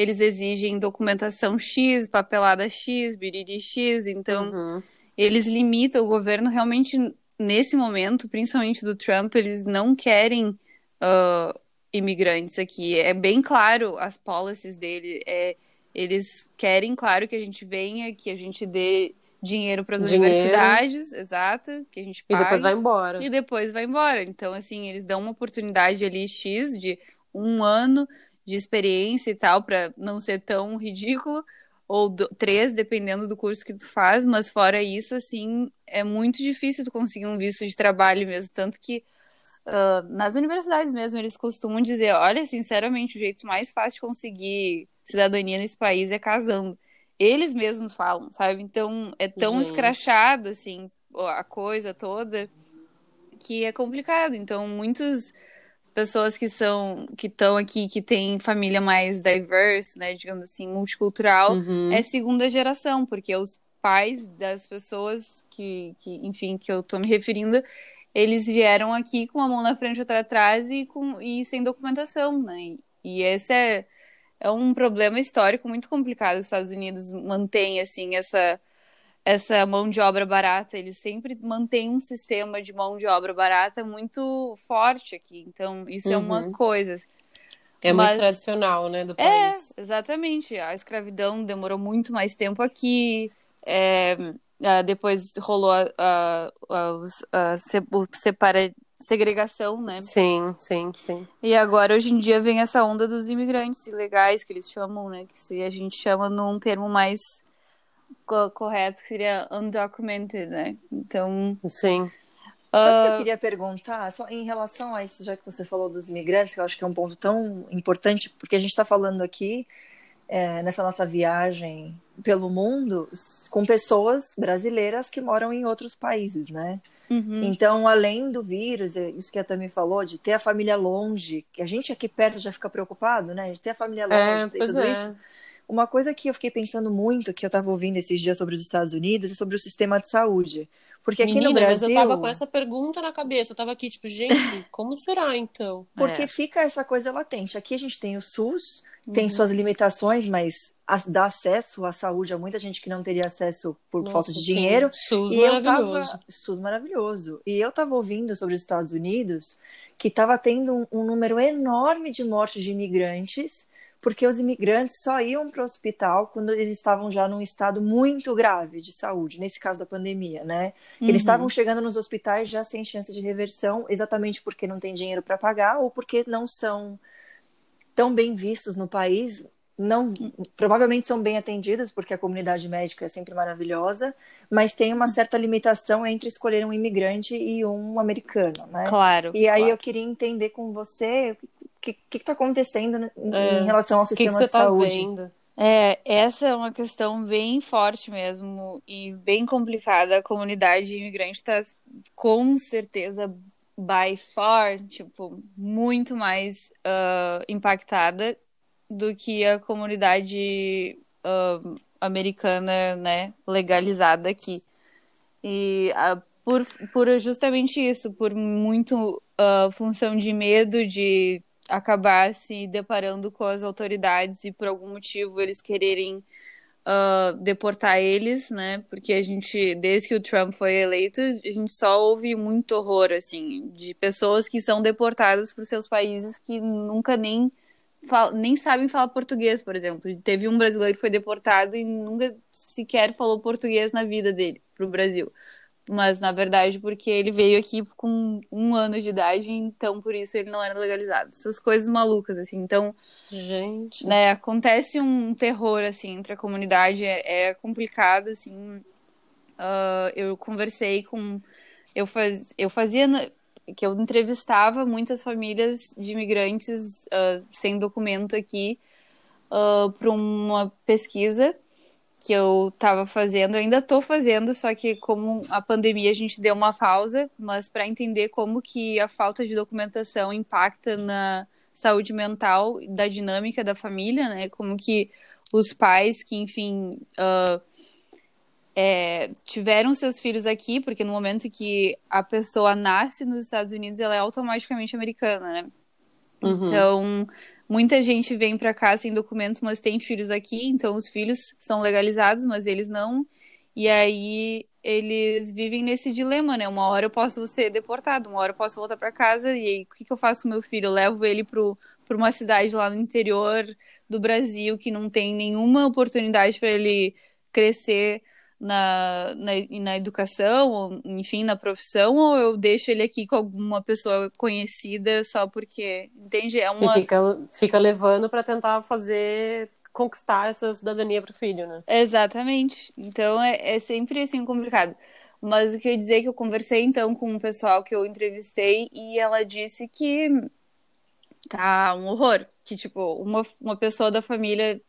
eles exigem documentação X, papelada X, biriri X, então uhum. eles limitam, o governo realmente nesse momento, principalmente do Trump, eles não querem uh, imigrantes aqui. É bem claro as policies dele. É, eles querem, claro, que a gente venha, que a gente dê dinheiro para as universidades, exato, que a gente pague, E depois vai embora. E depois vai embora. Então, assim, eles dão uma oportunidade ali X de um ano de experiência e tal, para não ser tão ridículo ou do, três, dependendo do curso que tu faz, mas fora isso, assim, é muito difícil tu conseguir um visto de trabalho mesmo, tanto que uh, nas universidades mesmo eles costumam dizer, olha, sinceramente, o jeito mais fácil de conseguir cidadania nesse país é casando. Eles mesmos falam, sabe? Então, é tão Gente. escrachado, assim, a coisa toda, que é complicado. Então, muitos pessoas que são que estão aqui que têm família mais diverse, né, digamos assim, multicultural, uhum. é segunda geração, porque os pais das pessoas que, que, enfim, que eu tô me referindo, eles vieram aqui com a mão na frente e outra atrás e com e sem documentação, né? E esse é é um problema histórico muito complicado. Os Estados Unidos mantém assim essa essa mão de obra barata, eles sempre mantêm um sistema de mão de obra barata muito forte aqui. Então, isso uhum. é uma uhum. coisa. É Mas... muito tradicional, né, do é, país. É, exatamente. A escravidão demorou muito mais tempo aqui. É, depois rolou a, a, a, a separa, segregação, né? Sim, sim, sim. E agora, hoje em dia, vem essa onda dos imigrantes ilegais, que eles chamam, né? Que se a gente chama num termo mais correto, que seria undocumented, né? Então. Sim. Sabe o que eu ah, queria perguntar? Só em relação a isso, já que você falou dos imigrantes, que eu acho que é um ponto tão importante, porque a gente está falando aqui é, nessa nossa viagem pelo mundo com pessoas brasileiras que moram em outros países, né? Uhum. Então, além do vírus, é isso que a Tami falou, de ter a família longe, que a gente aqui perto já fica preocupado, né? De ter a família é, longe, é, tudo é. isso. Uma coisa que eu fiquei pensando muito, que eu estava ouvindo esses dias sobre os Estados Unidos, é sobre o sistema de saúde. Porque aqui Menina, no Brasil. Mas eu tava com essa pergunta na cabeça. Eu tava aqui, tipo, gente, como será então? Porque é. fica essa coisa latente. Aqui a gente tem o SUS, tem uhum. suas limitações, mas dá acesso à saúde a muita gente que não teria acesso por Nossa, falta de sim. dinheiro. SUS e maravilhoso. Tava... SUS maravilhoso. E eu tava ouvindo sobre os Estados Unidos que estava tendo um, um número enorme de mortes de imigrantes porque os imigrantes só iam para o hospital quando eles estavam já num estado muito grave de saúde, nesse caso da pandemia, né? Uhum. Eles estavam chegando nos hospitais já sem chance de reversão, exatamente porque não tem dinheiro para pagar ou porque não são tão bem vistos no país, não provavelmente são bem atendidos porque a comunidade médica é sempre maravilhosa, mas tem uma certa limitação entre escolher um imigrante e um americano, né? Claro. E aí claro. eu queria entender com você que está acontecendo né, em, é. em, relação ao sistema que que de tá saúde? Vendo? É, essa é uma questão bem forte mesmo e bem complicada. A comunidade imigrante está com certeza by far, tipo, muito mais uh, impactada do que a comunidade uh, americana, né, legalizada aqui. E uh, por, por justamente isso, por muito função de medo de acabar se deparando com as autoridades e por algum motivo eles quererem uh, deportar eles, né? Porque a gente, desde que o Trump foi eleito, a gente só ouve muito horror, assim, de pessoas que são deportadas para seus países que nunca nem nem sabem falar português, por exemplo. Teve um brasileiro que foi deportado e nunca sequer falou português na vida dele para o Brasil mas na verdade porque ele veio aqui com um ano de idade, então por isso ele não era legalizado. Essas coisas malucas, assim. Então, gente, né, acontece um terror assim entre a comunidade, é, é complicado, assim. Uh, eu conversei com, eu faz, eu fazia que eu entrevistava muitas famílias de imigrantes uh, sem documento aqui uh, para uma pesquisa que eu estava fazendo, eu ainda estou fazendo, só que como a pandemia a gente deu uma pausa, mas para entender como que a falta de documentação impacta na saúde mental da dinâmica da família, né? Como que os pais que, enfim, uh, é, tiveram seus filhos aqui, porque no momento que a pessoa nasce nos Estados Unidos, ela é automaticamente americana, né? Uhum. Então, Muita gente vem para cá sem documentos, mas tem filhos aqui, então os filhos são legalizados, mas eles não. E aí eles vivem nesse dilema, né? Uma hora eu posso ser deportado, uma hora eu posso voltar para casa, e aí o que, que eu faço com meu filho? Eu levo ele para uma cidade lá no interior do Brasil que não tem nenhuma oportunidade para ele crescer na, na, na educação, ou, enfim, na profissão, ou eu deixo ele aqui com alguma pessoa conhecida só porque, entende? É uma... E fica, fica levando para tentar fazer conquistar essa cidadania para o filho, né? Exatamente. Então é, é sempre assim complicado. Mas o que eu ia dizer é que eu conversei então com um pessoal que eu entrevistei e ela disse que tá um horror. Que, tipo, uma, uma pessoa da família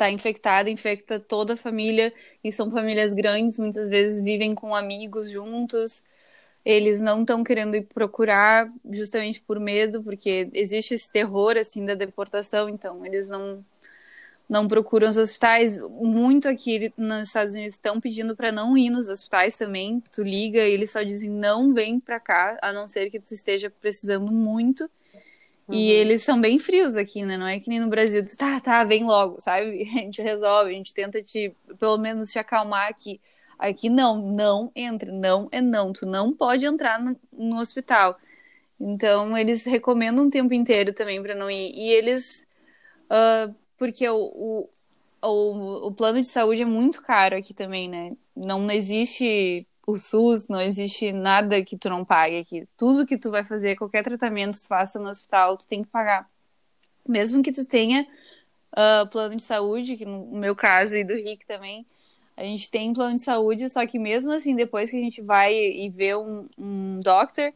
está infectada, infecta toda a família, e são famílias grandes, muitas vezes vivem com amigos juntos. Eles não estão querendo ir procurar justamente por medo, porque existe esse terror assim da deportação, então eles não não procuram os hospitais. Muito aqui nos Estados Unidos estão pedindo para não ir nos hospitais também. Tu liga e eles só dizem não vem para cá, a não ser que tu esteja precisando muito. Uhum. E eles são bem frios aqui, né? Não é que nem no Brasil, tá, tá, vem logo, sabe? A gente resolve, a gente tenta te, pelo menos, te acalmar aqui. Aqui não, não entra, não é não, tu não pode entrar no, no hospital. Então, eles recomendam um tempo inteiro também para não ir. E eles, uh, porque o, o, o, o plano de saúde é muito caro aqui também, né? Não existe o SUS, não existe nada que tu não pague aqui. Tudo que tu vai fazer, qualquer tratamento que tu faça no hospital, tu tem que pagar. Mesmo que tu tenha uh, plano de saúde, que no meu caso e do Rick também, A gente tem plano de saúde, só que mesmo assim, depois que a gente vai e vê um, um doctor,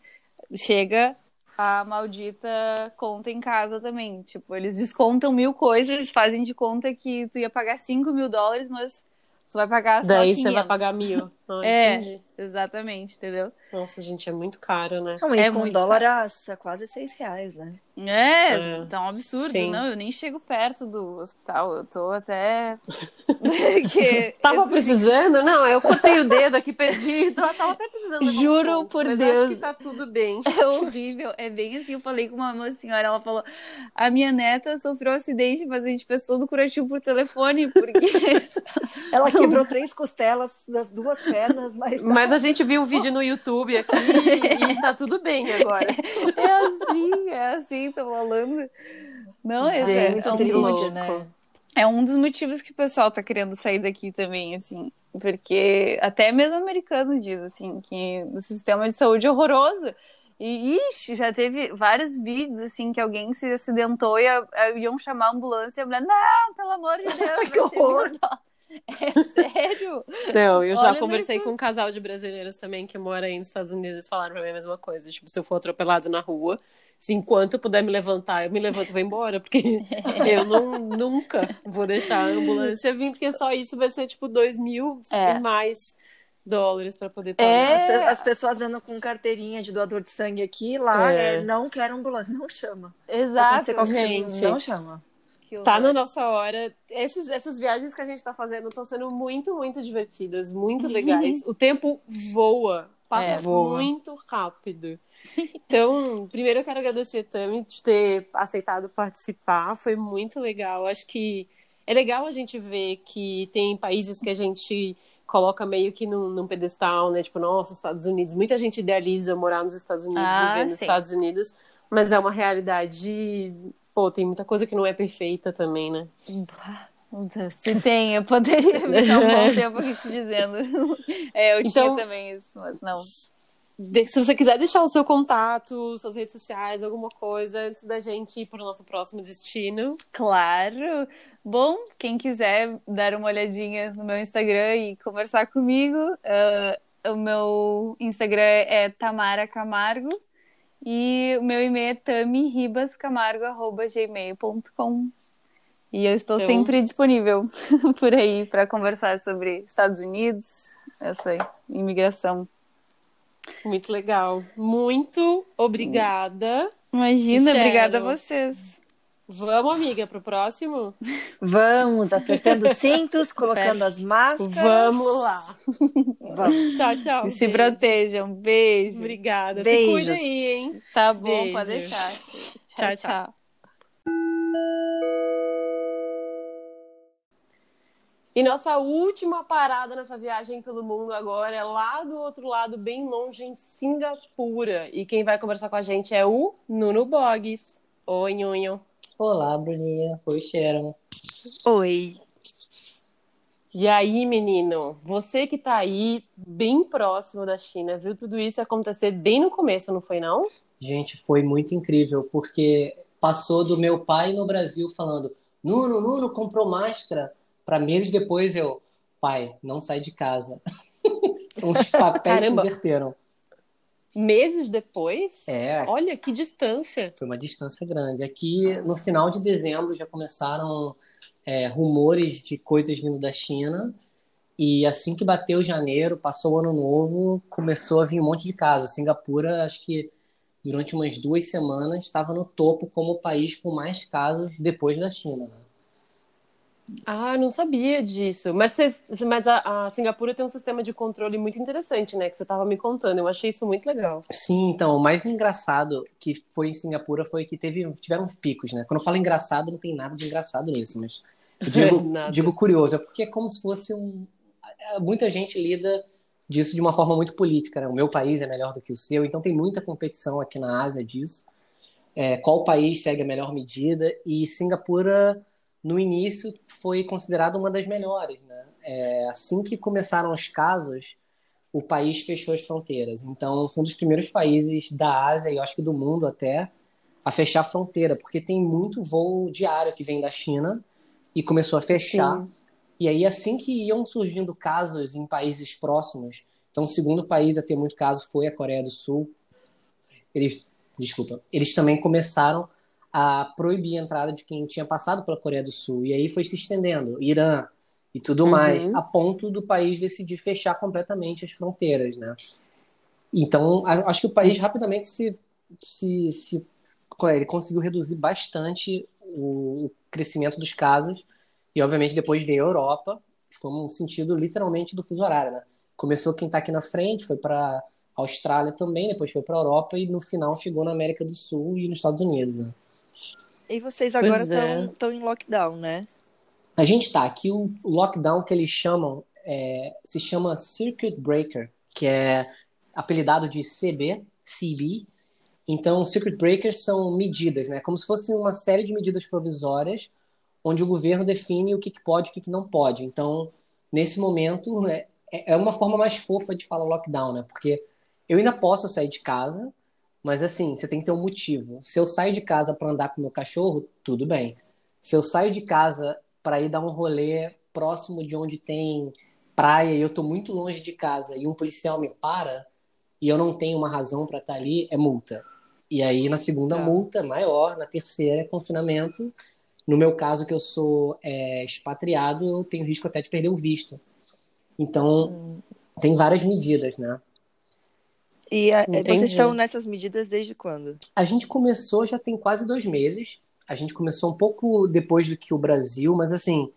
chega a maldita conta em casa também. Tipo, eles descontam mil coisas, fazem de conta que tu ia pagar 5 mil dólares, mas tu vai pagar só Daí 500. você vai pagar mil. Ah, É, entendi. exatamente, entendeu? Nossa, gente, é muito caro, né? Não, e É com muito dólar a a quase seis reais, né? É, É. tá um absurdo. Sim. Não, eu nem chego perto do hospital. Eu tô até. que... Tava precisando? Não, eu cortei o dedo aqui, perdi. Então eu tava até precisando. Juro pontos, por mas Deus. Acho que tá tudo bem. É horrível. É bem assim. Eu falei com uma, uma senhora, ela falou: a minha neta sofreu um acidente, mas a gente fez todo o curativo por telefone, porque. Ela quebrou três costelas das duas pernas, mas. tá Mas a gente viu um vídeo no YouTube aqui e tá tudo bem agora. é assim, é assim, tô falando. Não, é, é, Gente, é um triste, né? É um dos motivos que o pessoal tá querendo sair daqui também, assim. Porque até mesmo americano diz, assim, que o sistema de saúde é horroroso. E, ixi, já teve vários vídeos, assim, que alguém se acidentou e a- a- iam chamar a ambulância e a mulher, não, pelo amor de Deus, vai Que ser horror. Mil dólares." É sério? Não, eu já Olha, conversei com um casal de brasileiros também que mora aí nos Estados Unidos eles falaram pra mim a mesma coisa. Tipo, se eu for atropelado na rua, se enquanto eu puder me levantar, eu me levanto e vou embora, porque eu não, nunca vou deixar a ambulância vir, porque só isso vai ser tipo dois mil É. e mais dólares pra poder É. As, pagar. pe- as pessoas andam com carteirinha de doador de sangue aqui, lá É. é, não quero ambulância, não chama. Exato, gente. Não chama. Que Tá na nossa hora. Esses, essas viagens que a gente tá fazendo estão sendo muito, muito divertidas, muito legais. o tempo voa, passa É, voa. muito rápido. Então, primeiro eu quero agradecer a Tami de ter aceitado participar, foi muito legal. Acho que é legal a gente ver que tem países que a gente coloca meio que num, num pedestal, né? Tipo, nossa, Estados Unidos. Muita gente idealiza morar nos Estados Unidos, Ah, viver nos sim. Estados Unidos, mas é uma realidade. Pô, tem muita coisa que não é perfeita também, né? Se tem, eu poderia ficar um bom tempo aqui te dizendo. É, eu Então- tinha também isso, mas não. Se você quiser deixar o seu contato, suas redes sociais, alguma coisa, antes da gente ir para o nosso próximo destino. Claro! Bom, quem quiser dar uma olhadinha no meu Instagram e conversar comigo, ah, o meu Instagram é Tamara Camargo e meu e-mail é tamiribascamargo.gmail.com E eu estou Então- sempre disponível por aí para conversar sobre Estados Unidos, essa imigração. Muito legal. Muito obrigada. Imagina, obrigada a vocês. Vamos, amiga, pro próximo? Vamos, apertando os cintos, colocando as máscaras. Vamos lá. Vamos. Tchau, tchau. E se Beijo. protejam. Beijo. Obrigada. Se Beijos. cuida aí, hein? Tá bom, Beijo. pode deixar. Tchau, tchau. E nossa última parada nessa viagem pelo mundo agora é lá do outro lado, bem longe, em Singapura. E quem vai conversar com a gente é o Nuno Boggs. Oi, Nhunho. Olá, Bruninha. Oi, Sharon. Oi. E aí, menino, você que tá aí bem próximo da China, viu tudo isso acontecer bem no começo, não foi não? Gente, foi muito incrível, porque passou do meu pai no Brasil falando: Nuno, Nuno comprou máscara. Para meses depois eu, pai, não sai de casa. Os papéis Caramba. se inverteram. Meses depois? É. Olha que distância. Foi uma distância grande. Aqui, no final de dezembro, já começaram é, rumores de coisas vindo da China. E assim que bateu janeiro, passou o ano novo, começou a vir um monte de casos. Singapura, acho que durante umas duas semanas, estava no topo como o país com mais casos depois da China. né? Ah, não sabia disso. Mas, cês- mas a, a Singapura tem um sistema de controle muito interessante, né? Que você estava me contando. Eu achei isso muito legal. Sim, então, o mais engraçado que foi em Singapura foi que teve, tiveram picos, né? Quando eu falo engraçado, não tem nada de engraçado nisso, mas eu digo, digo curioso, é porque é como se fosse um. Muita gente lida disso de uma forma muito política, né? O meu país é melhor do que o seu, então tem muita competição aqui na Ásia disso. É, qual país segue a melhor medida? E Singapura, no início, foi considerada uma das melhores, né? É, assim que começaram os casos, o país fechou as fronteiras. Então, foi um dos primeiros países da Ásia e acho que do mundo até a fechar a fronteira, porque tem muito voo diário que vem da China e começou a fechar. Sim. E aí, assim que iam surgindo casos em países próximos, então o segundo país a ter muito caso foi a Coreia do Sul, eles, desculpa, eles também começaram a proibir a entrada de quem tinha passado pela Coreia do Sul. E aí foi se estendendo, Irã e tudo uhum. mais, a ponto do país decidir fechar completamente as fronteiras, né? Então, acho que o país rapidamente se, se, se ele conseguiu reduzir bastante o, crescimento dos casos e, obviamente, depois veio a Europa, foi um sentido literalmente do fuso horário, né? Começou quem está aqui na frente, foi para Austrália também, depois foi para a Europa e no final chegou na América do Sul e nos Estados Unidos. Né? E vocês agora estão é. em lockdown, né? A gente está aqui, o lockdown que eles chamam é, se chama Circuit Breaker, que é apelidado de CB, CB. Então, Circuit Breakers são medidas, né? Como se fosse uma série de medidas provisórias onde o governo define o que, pode e o que, que não pode. Então, nesse momento, né, é, é uma forma mais fofa de falar lockdown, né? Porque eu ainda posso sair de casa, mas assim, você tem que ter um motivo. Se eu saio de casa para andar com meu cachorro, tudo bem. Se eu saio de casa para ir dar um rolê próximo de onde tem praia e eu estou muito longe de casa e um policial me para e eu não tenho uma razão para estar tá ali, é multa. E aí na segunda tá. multa maior, na terceira é confinamento. No meu caso, que eu sou é, expatriado, eu tenho risco até de perder o visto. Então, hum. tem várias medidas, né? E a, vocês estão nessas medidas desde quando? A gente começou já tem quase dois meses. A gente começou um pouco depois do que o Brasil, mas assim,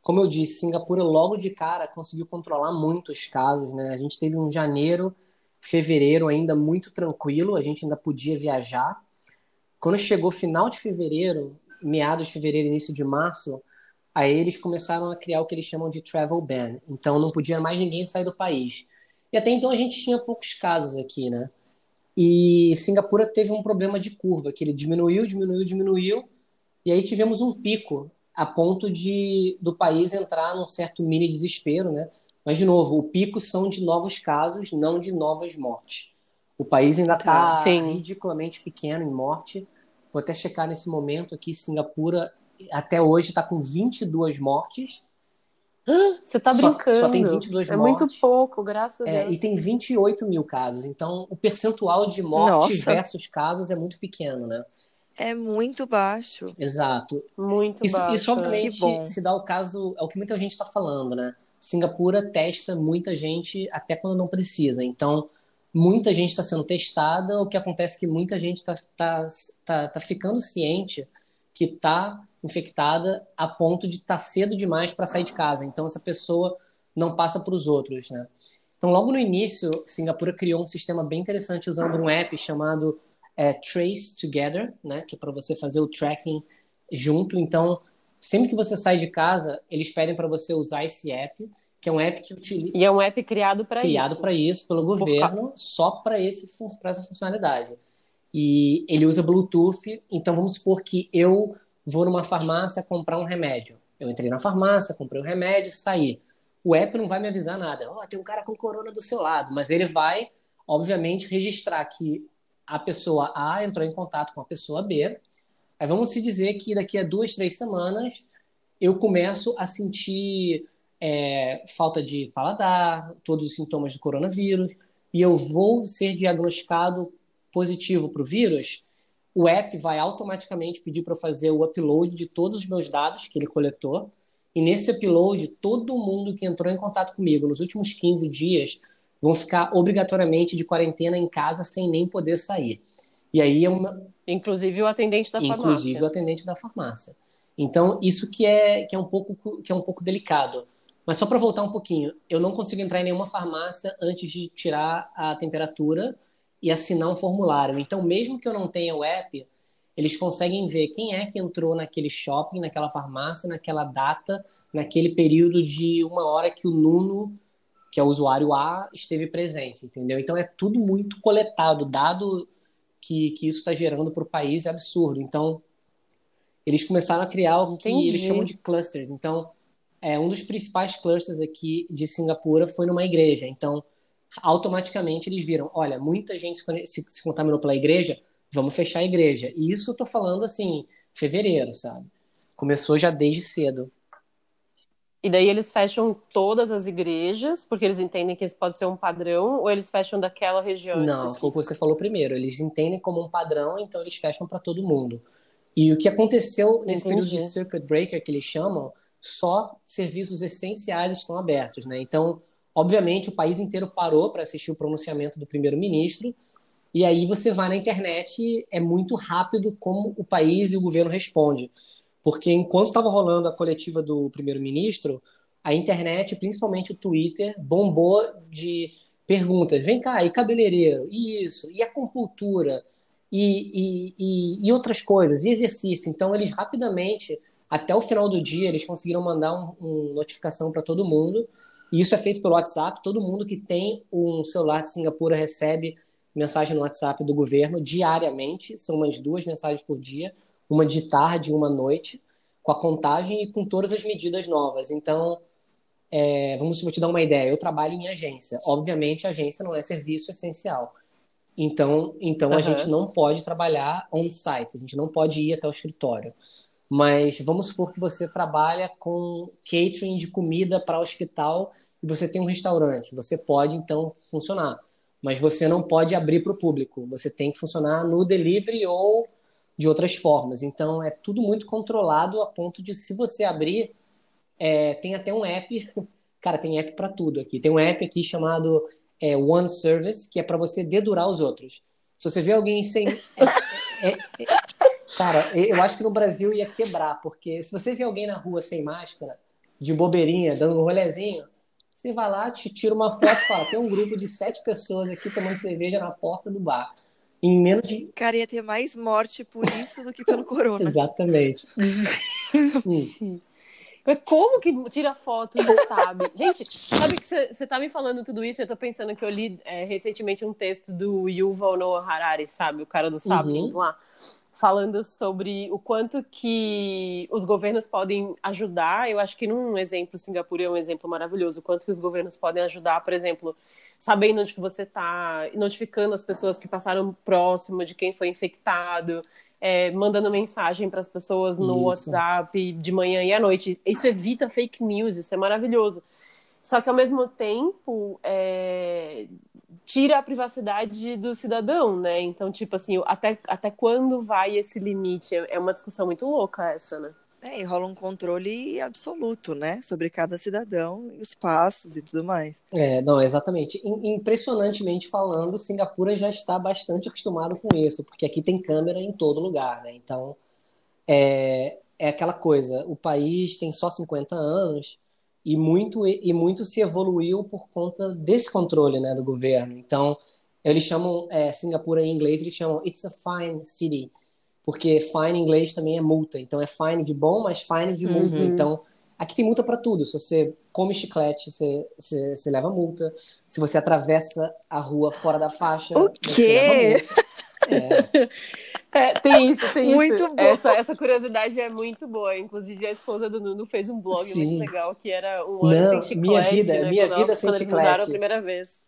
como eu disse, Singapura logo de cara conseguiu controlar muitos casos, né? A gente teve um janeiro, fevereiro ainda muito tranquilo, a gente ainda podia viajar. Quando chegou final de fevereiro, meados de fevereiro, início de março, aí eles começaram a criar o que eles chamam de travel ban. Então não podia mais ninguém sair do país. E até então a gente tinha poucos casos aqui, né? E Singapura teve um problema de curva, que ele diminuiu, diminuiu, diminuiu, e aí tivemos um pico a ponto de do país entrar num certo mini desespero, né? Mas de novo, o pico são de novos casos, não de novas mortes. O país ainda está ridiculamente pequeno em morte. Vou até checar nesse momento aqui, Singapura até hoje está com 22 mortes você tá brincando. Só, só tem 22 é mortes. É muito pouco, graças a é, Deus. E tem 28 mil casos. Então, o percentual de mortes Nossa. versus casos é muito pequeno, né? É muito baixo. Exato. Muito isso, baixo. Isso, obviamente, se dá o caso, é o que muita gente está falando, né? Singapura testa muita gente até quando não precisa. Então, muita gente está sendo testada. O que acontece é que muita gente está tá, tá, tá ficando ciente que está infectada a ponto de estar tá cedo demais para sair de casa. Então essa pessoa não passa para os outros, né? Então logo no início, Singapura criou um sistema bem interessante usando um app chamado é, Trace Together, né? Que é para você fazer o tracking junto. Então sempre que você sai de casa, eles pedem para você usar esse app, que é um app que utiliza. E é um app criado para isso. Criado para isso pelo governo, só para essa funcionalidade. E ele usa Bluetooth. Então vamos supor que eu vou numa farmácia comprar um remédio. Eu entrei na farmácia, comprei o um remédio, saí. O app não vai me avisar nada. Ó, oh, tem um cara com corona do seu lado, mas ele vai, obviamente, registrar que a pessoa A entrou em contato com a pessoa B. Aí vamos se dizer que daqui a duas, três semanas eu começo a sentir é, falta de paladar, todos os sintomas do coronavírus, e eu vou ser diagnosticado positivo para o vírus, o app vai automaticamente pedir para eu fazer o upload de todos os meus dados que ele coletou. E nesse upload, todo mundo que entrou em contato comigo nos últimos 15 dias vão ficar obrigatoriamente de quarentena em casa sem nem poder sair. E aí é uma. Inclusive o atendente da farmácia. Inclusive o atendente da farmácia. Então, isso que é, que é, um, pouco, que é um pouco delicado. Mas só para voltar um pouquinho, eu não consigo entrar em nenhuma farmácia antes de tirar a temperatura e assinar um formulário. Então, mesmo que eu não tenha o app, eles conseguem ver quem é que entrou naquele shopping, naquela farmácia, naquela data, naquele período de uma hora que o Nuno, que é o usuário A, esteve presente, entendeu? Então é tudo muito coletado, dado que, que isso está gerando para o país é absurdo. Então, eles começaram a criar o que Entendi. eles chamam de clusters. Então, é, um dos principais clusters aqui de Singapura foi numa igreja. Então, automaticamente eles viram, olha, muita gente se, se contaminou pela igreja, vamos fechar a igreja. E isso eu tô falando assim, fevereiro, sabe? Começou já desde cedo. E daí eles fecham todas as igrejas, porque eles entendem que isso pode ser um padrão, ou eles fecham daquela região? Não, foi o que você falou primeiro. Eles entendem como um padrão, então eles fecham para todo mundo. E o que aconteceu nesse Entendi. período de circuit breaker que eles chamam, só serviços essenciais estão abertos, né? Então, obviamente, o país inteiro parou para assistir o pronunciamento do primeiro-ministro. E aí você vai na internet, é muito rápido como o país e o governo respondem. Porque enquanto estava rolando a coletiva do primeiro-ministro, a internet, principalmente o Twitter, bombou de perguntas. Vem cá, e cabeleireiro? E isso? E a compultura? E, e, e, e outras coisas? E exercício? Então, eles rapidamente, até o final do dia, eles conseguiram mandar uma um notificação para todo mundo. E isso é feito pelo WhatsApp. Todo mundo que tem um celular de Singapura recebe mensagem no WhatsApp do governo diariamente. São umas duas mensagens por dia uma de tarde e uma noite, com a contagem e com todas as medidas novas. Então, é, vamos vou te dar uma ideia. Eu trabalho em agência. Obviamente, agência não é serviço essencial. Então, então uhum. a gente não pode trabalhar on-site. A gente não pode ir até o escritório. Mas vamos supor que você trabalha com catering de comida para hospital e você tem um restaurante. Você pode, então, funcionar. Mas você não pode abrir para o público. Você tem que funcionar no delivery ou de outras formas. Então é tudo muito controlado a ponto de se você abrir, é, tem até um app, cara, tem app para tudo aqui. Tem um app aqui chamado é, One Service que é para você dedurar os outros. Se você vê alguém sem, é, é, é, cara, eu acho que no Brasil ia quebrar porque se você vê alguém na rua sem máscara, de bobeirinha, dando um rolezinho, você vai lá, te tira uma foto e fala: tem um grupo de sete pessoas aqui tomando cerveja na porta do bar em menos de. Cara, ia ter mais morte por isso do que pelo corona. Exatamente. hum. Como que tira foto e não sabe? Gente, sabe que você tá me falando tudo isso? Eu tô pensando que eu li é, recentemente um texto do Yuval Noah Harari, sabe? O cara do Sapiens uhum. lá. Falando sobre o quanto que os governos podem ajudar. Eu acho que num exemplo, Singapura é um exemplo maravilhoso. O quanto que os governos podem ajudar, por exemplo, sabendo onde que você está, notificando as pessoas que passaram próximo de quem foi infectado, é, mandando mensagem para as pessoas no isso. WhatsApp de manhã e à noite. Isso evita fake news, isso é maravilhoso. Só que ao mesmo tempo é, tira a privacidade do cidadão, né? Então, tipo assim, até, até quando vai esse limite? É, é uma discussão muito louca essa, né? É, e rola um controle absoluto, né? Sobre cada cidadão e os passos e tudo mais. É, não, exatamente. Impressionantemente falando, Singapura já está bastante acostumado com isso, porque aqui tem câmera em todo lugar, né? Então, é, é aquela coisa, o país tem só 50 anos e muito, e muito se evoluiu por conta desse controle, né, do governo. Então, eles chamam é, Singapura em inglês, eles chamam It's a Fine City, porque fine em inglês também é multa. Então é fine de bom, mas fine de multa. Uhum. Então aqui tem multa para tudo. Se você come chiclete, você, você, você, leva multa. Se você atravessa a rua fora da faixa, o quê? É. É, tem isso, tem muito isso. Bom. Essa, essa curiosidade é muito boa. Inclusive, a esposa do Nuno fez um blog Sim. muito legal que era um ano Não, sem chiclete. Minha vida, né, minha vida quando, sem quando chiclete. Eles a primeira vez.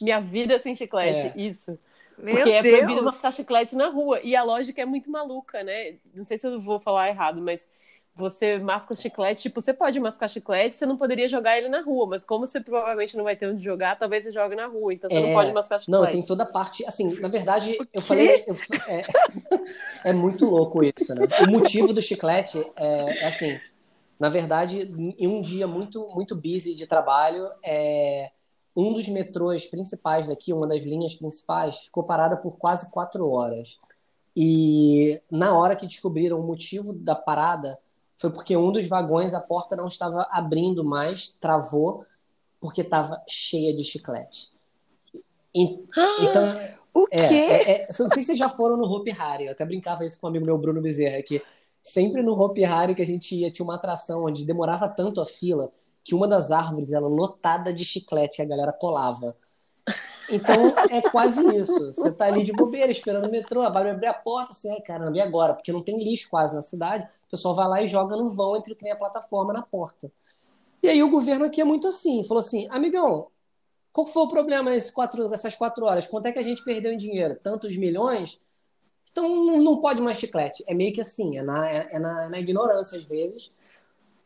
Minha vida sem chiclete, é. isso. Meu Porque Deus. é proibido mascar chiclete na rua. E a lógica é muito maluca, né? Não sei se eu vou falar errado, mas você masca chiclete, tipo, você pode mascar chiclete, você não poderia jogar ele na rua, mas como você provavelmente não vai ter onde jogar, talvez você jogue na rua, então você é... não pode mascar chiclete. Não, tem toda a parte, assim, na verdade, eu falei, eu, é, é, muito louco isso, né? O motivo do chiclete é, é, assim, na verdade, em um dia muito, muito busy de trabalho, é um dos metrôs principais daqui, uma das linhas principais, ficou parada por quase quatro horas. E na hora que descobriram o motivo da parada, foi porque um dos vagões, a porta não estava abrindo mais, travou, porque estava cheia de chiclete. E, então. O é, quê? É, é, não sei se vocês já foram no Hopi Hari, eu até brincava isso com um amigo meu, Bruno Bezerra, que sempre no Hopi Hari que a gente ia, tinha uma atração onde demorava tanto a fila que uma das árvores era lotada de chiclete, a galera colava. Então é quase isso. Você tá ali de bobeira, esperando o metrô, vai abrir a porta, assim, ai caramba, e agora? Porque não tem lixo quase na cidade, pessoal vai lá e joga no vão entre o trem e a plataforma na porta. E aí o governo aqui é muito assim, falou assim, amigão, qual foi o problema quatro, essas quatro horas? Quanto é que a gente perdeu em dinheiro? Tantos milhões? Então não, pode mais chiclete. É meio que assim, é na, é, é na, é na ignorância às vezes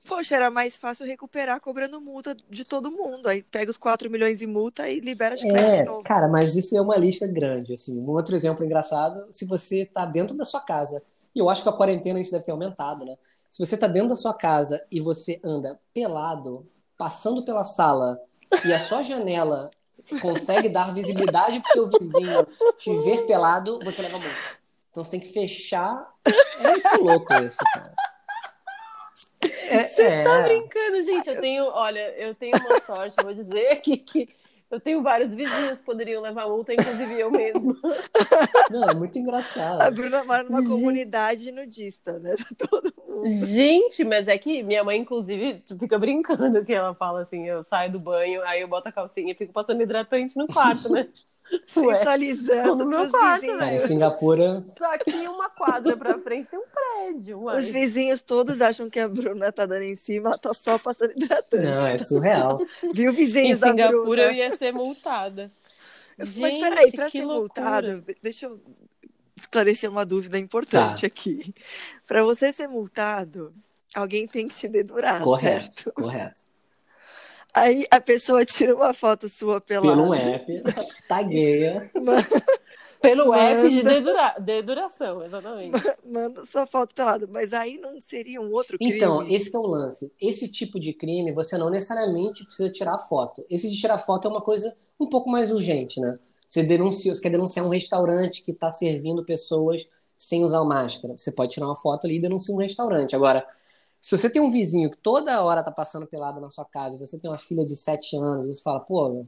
Poxa, era mais fácil recuperar cobrando multa de todo mundo. Aí pega os 4 milhões de multa e libera de é, de novo. Cara, mas isso é uma lista grande. Assim. Um outro exemplo engraçado, se você está dentro da sua casa, e eu acho que a quarentena isso deve ter aumentado, né? Se você está dentro da sua casa e você anda pelado, passando pela sala, e a sua janela consegue dar visibilidade pro seu vizinho te ver pelado, você leva multa. Então você tem que fechar. É muito louco isso, cara. É, Você é... tá brincando, gente. Eu tenho, olha, eu tenho uma sorte, vou dizer aqui que eu tenho vários vizinhos que poderiam levar multa, inclusive eu mesmo. Não, é muito engraçado. A Bruna mora numa gente... comunidade nudista, né? Todo mundo. Gente, mas é que minha mãe, inclusive, fica brincando que ela fala assim: eu saio do banho, aí eu boto a calcinha e fico passando hidratante no quarto, né? Sensualizando no meu quarto, né? Em Singapura. Só que uma quadra pra frente tem um prédio. Uai. Os vizinhos todos acham que a Bruna tá dando em cima, ela tá só passando hidratante. Não, é surreal. Viu, vizinhos em da Bruna? Em Singapura eu ia ser multada. Gente, Mas peraí, pra ser loucura. multado, deixa eu esclarecer uma dúvida importante tá. aqui. Pra você ser multado, alguém tem que te dedurar, Correto, certo? correto. Aí a pessoa tira uma foto sua pela. Pelo app, tagueia. Pelo Manda... app de dedura... deduração, exatamente. Manda sua foto pelada. Mas aí não seria um outro crime? Então, esse é o lance. Esse tipo de crime, você não necessariamente precisa tirar foto. Esse de tirar foto é uma coisa um pouco mais urgente, né? Você, denuncia, você quer denunciar um restaurante que está servindo pessoas sem usar máscara. Você pode tirar uma foto ali e denunciar um restaurante. Agora, se você tem um vizinho que toda hora tá passando pelado na sua casa, e você tem uma filha de 7 anos, você fala, pô,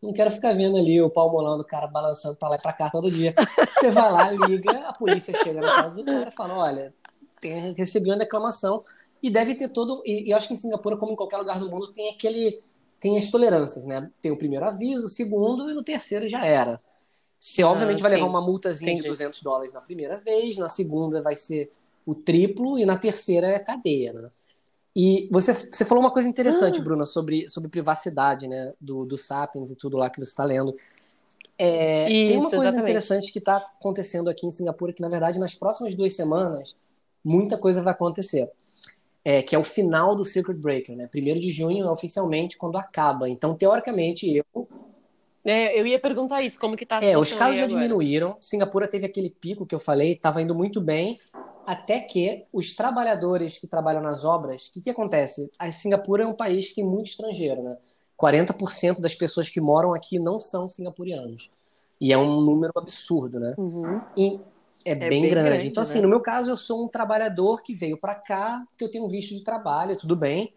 não quero ficar vendo ali o pau molando, o cara balançando pra lá e pra cá todo dia. Você vai lá, liga, a polícia chega na casa do cara e fala, olha, tem, recebi uma declamação, e deve ter todo. E, e eu acho que em Singapura, como em qualquer lugar do mundo, tem aquele. Tem as tolerâncias, né? Tem o primeiro aviso, o segundo, e no terceiro já era. Você, obviamente, ah, vai levar uma multazinha Entendi. de 200 dólares na primeira vez, na segunda vai ser o triplo, e na terceira é cadeia, né? E você, você falou uma coisa interessante, ah. Bruna, sobre, sobre privacidade, né? Do, do Sapiens e tudo lá que você está lendo. É, Isso, tem uma coisa exatamente. interessante que está acontecendo aqui em Singapura, que na verdade nas próximas duas semanas muita coisa vai acontecer. É, que é o final do Circuit Breaker, né? Primeiro de junho é oficialmente quando acaba. Então, teoricamente, eu. É, eu ia perguntar isso, como que tá a É, os casos já diminuíram. Singapura teve aquele pico que eu falei, estava indo muito bem. Até que os trabalhadores que trabalham nas obras, o que, que acontece? A Singapura é um país que tem muito estrangeiro, né? 40% das pessoas que moram aqui não são singapurianos. E é um número absurdo, né? Uhum. E é, é bem, bem grande. grande. Então, assim, né? no meu caso, eu sou um trabalhador que veio para cá, porque eu tenho um visto de trabalho, tudo bem.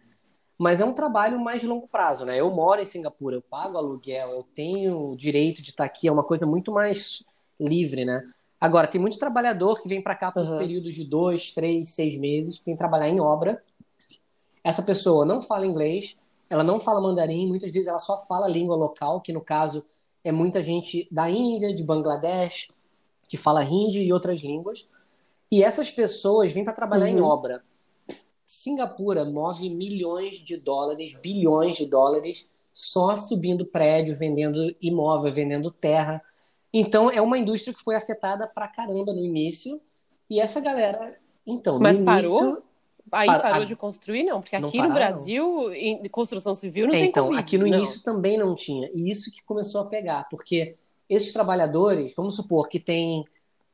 Mas é um trabalho mais de longo prazo, né? Eu moro em Singapura, eu pago aluguel, eu tenho o direito de estar aqui, é uma coisa muito mais livre, né? Agora, tem muito trabalhador que vem para cá por uhum. períodos de dois, três, seis meses, vem trabalhar em obra. Essa pessoa não fala inglês, ela não fala mandarim, muitas vezes ela só fala língua local, que no caso é muita gente da Índia, de Bangladesh, que fala hindi e outras línguas. E essas pessoas vêm para trabalhar uhum. em obra. Singapura move milhões de dólares, bilhões de dólares, só subindo prédio, vendendo imóvel, vendendo terra então, é uma indústria que foi afetada pra caramba no início. E essa galera. Então, Mas parou? Início, Aí par... parou de construir, não? Porque aqui no Brasil, em construção civil, não é, tem Então, COVID, aqui no não. início também não tinha. E isso que começou a pegar. Porque esses trabalhadores, vamos supor que tem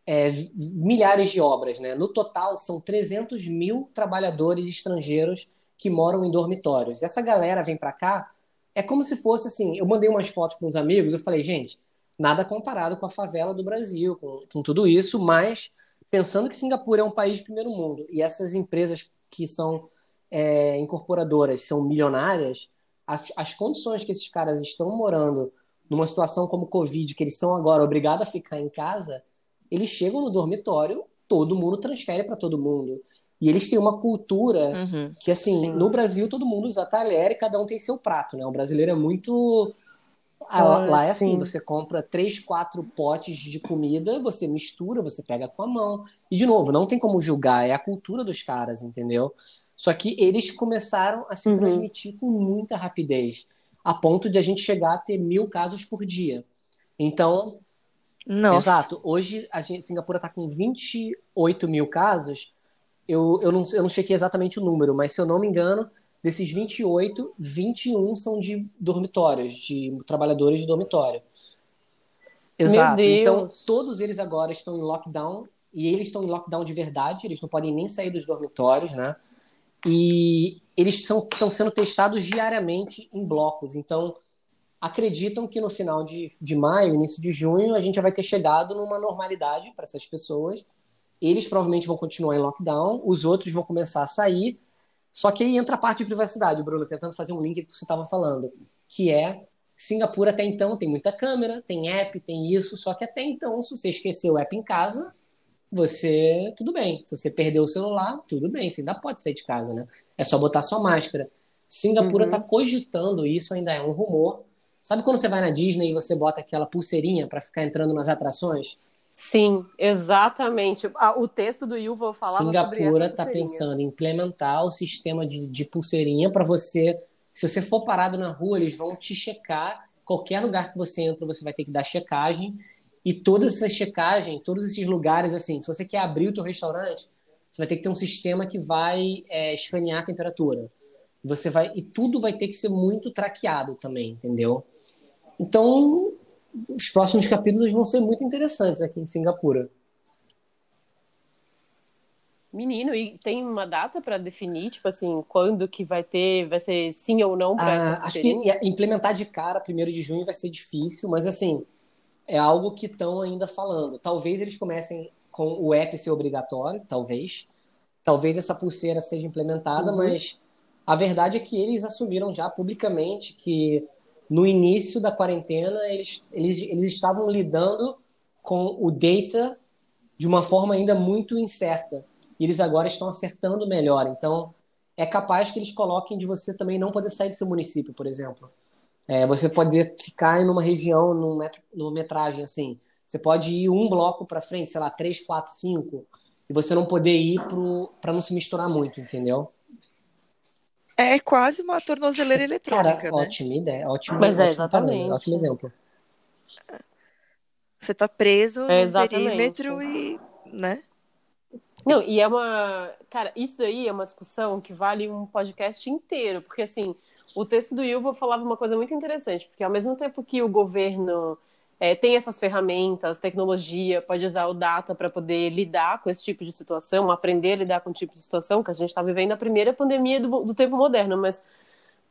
é, milhares de obras, né? No total, são 300 mil trabalhadores estrangeiros que moram em dormitórios. Essa galera vem para cá, é como se fosse assim. Eu mandei umas fotos com uns amigos, eu falei, gente nada comparado com a favela do Brasil, com, com tudo isso, mas pensando que Singapura é um país de primeiro mundo e essas empresas que são é, incorporadoras são milionárias, as, as, condições que esses caras estão morando numa situação como Covid, que eles são agora obrigados a ficar em casa, eles chegam no dormitório, todo mundo transfere para todo mundo. E eles têm uma cultura uhum, que, assim, sim. no Brasil todo mundo usa talher e cada um tem seu prato, né? O brasileiro é muito ah, lá é assim, você compra três, quatro potes de comida, você mistura, você pega com a mão. E, de novo, não tem como julgar, é a cultura dos caras, entendeu? Só que eles começaram a se uhum. transmitir com muita rapidez, a ponto de a gente chegar a ter mil casos por dia. Então, Nossa. exato, hoje a gente, Singapura está com 28 mil casos, eu, eu, não, eu não chequei exatamente o número, mas se eu não me engano, desses 28, 21 são de dormitórios, de trabalhadores de dormitório. Exato. Então, todos eles agora estão em lockdown e eles estão em lockdown de verdade, eles não podem nem sair dos dormitórios, né? E eles estão sendo testados diariamente em blocos. Então, acreditam que no final de, de maio, início de junho, a gente já vai ter chegado numa normalidade para essas pessoas. Eles provavelmente vão continuar em lockdown, os outros vão começar a sair. Só que aí entra a parte de privacidade, Bruno, tentando fazer um link que você estava falando, que é Singapura até então tem muita câmera, tem app, tem isso, só que até então, se você esqueceu o app em casa, você, tudo bem. Se você perdeu o celular, tudo bem, você ainda pode sair de casa, né? É só botar sua máscara. Singapura está uhum. cogitando isso, ainda é um rumor. Sabe quando você vai na Disney e você bota aquela pulseirinha para ficar entrando nas atrações? Sim, exatamente. o texto do Yuval falava Singapura está pensando em implementar o sistema de, de pulseirinha para você se você for parado na rua, eles vão te checar. Qualquer lugar que você entra, você vai ter que dar checagem. E toda essa checagem, todos esses lugares, assim, se você quer abrir o teu restaurante, você vai ter que ter um sistema que vai é, escanear a temperatura. Você vai e tudo vai ter que ser muito traqueado também, entendeu? Então, os próximos capítulos vão ser muito interessantes aqui em Singapura. Menino, e tem uma data para definir, tipo assim, quando que vai ter, vai ser sim ou não para ah, Acho que implementar de cara, primeiro de junho, vai ser difícil, mas assim, é algo que estão ainda falando. Talvez eles comecem com o app ser obrigatório, talvez. Talvez essa pulseira seja implementada, uhum. mas a verdade é que eles assumiram já publicamente que no início da quarentena eles, eles, eles estavam lidando com o data de uma forma ainda muito incerta e eles agora estão acertando melhor. Então, é capaz que eles coloquem de você também não poder sair do seu município, por exemplo. É, você pode ficar em uma região, num metro, numa metragem assim. Você pode ir um bloco para frente, sei lá, três, quatro, cinco, e você não poder ir para não se misturar muito, entendeu? É quase uma tornozeleira eletrônica. Cara, né? ótima ideia, ótimo, Mas é, exatamente. ótimo exemplo. Você tá preso é, no perímetro e, né? Não, e é uma. Cara, isso daí é uma discussão que vale um podcast inteiro, porque assim, o texto do Yuval falava uma coisa muito interessante, porque ao mesmo tempo que o governo é, tem essas ferramentas, tecnologia, pode usar o data para poder lidar com esse tipo de situação, aprender a lidar com o tipo de situação, que a gente está vivendo a primeira pandemia do, do tempo moderno, mas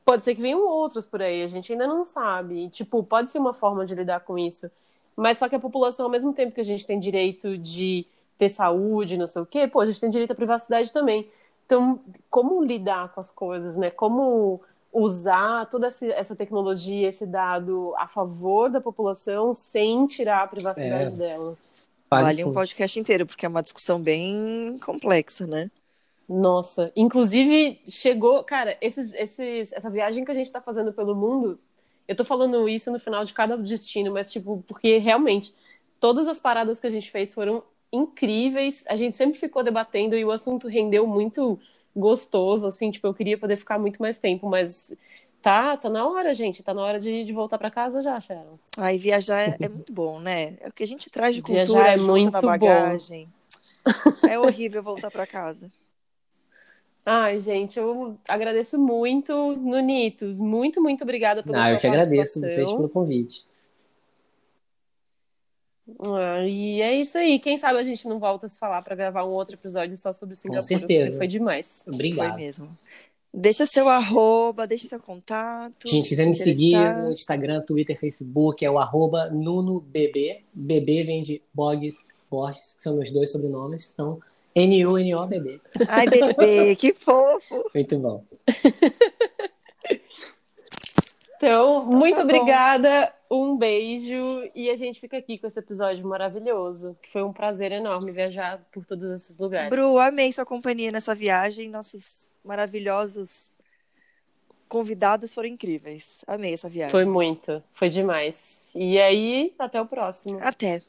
pode ser que venham outros por aí, a gente ainda não sabe. Tipo, pode ser uma forma de lidar com isso. Mas só que a população, ao mesmo tempo que a gente tem direito de ter saúde, não sei o quê, pô, a gente tem direito à privacidade também. Então, como lidar com as coisas, né? Como usar toda essa tecnologia, esse dado a favor da população sem tirar a privacidade é. dela. Vale um podcast inteiro, porque é uma discussão bem complexa, né? Nossa, inclusive chegou, cara, esses, esses, essa viagem que a gente está fazendo pelo mundo, eu tô falando isso no final de cada destino, mas tipo, porque realmente todas as paradas que a gente fez foram incríveis. A gente sempre ficou debatendo e o assunto rendeu muito gostoso, assim, tipo, eu queria poder ficar muito mais tempo, mas tá, tá na hora, gente, tá na hora de, de voltar para casa já, Sharon. Ai, viajar é, é, muito bom, né? É o que a gente traz de cultura, viajar é muito na bagagem. Bom. É horrível voltar para casa. Ai, gente, eu agradeço muito, Nunitos. Muito, muito obrigada pela ah, sua eu que agradeço vocês pelo convite. Ah, e é isso aí. Quem sabe a gente não volta a se falar para gravar um outro episódio só sobre Singapura. Com certeza. Foi demais. Obrigado. Foi mesmo. Deixa seu arroba, deixa seu contato. Gente, quiser me seguir no Instagram, Twitter, Facebook, é o arroba NunoBB. BB vem de Bogs Borges, que são meus dois sobrenomes. Então, N-U-N-O-B-B. Ai, bebê, que fofo! Muito bom. Então, muito tá obrigada, um beijo e a gente fica aqui com esse episódio maravilhoso, que foi um prazer enorme viajar por todos esses lugares. Bru, amei sua companhia nessa viagem, nossos maravilhosos convidados foram incríveis. Amei essa viagem. Foi muito, foi demais. E aí, até o próximo. Até.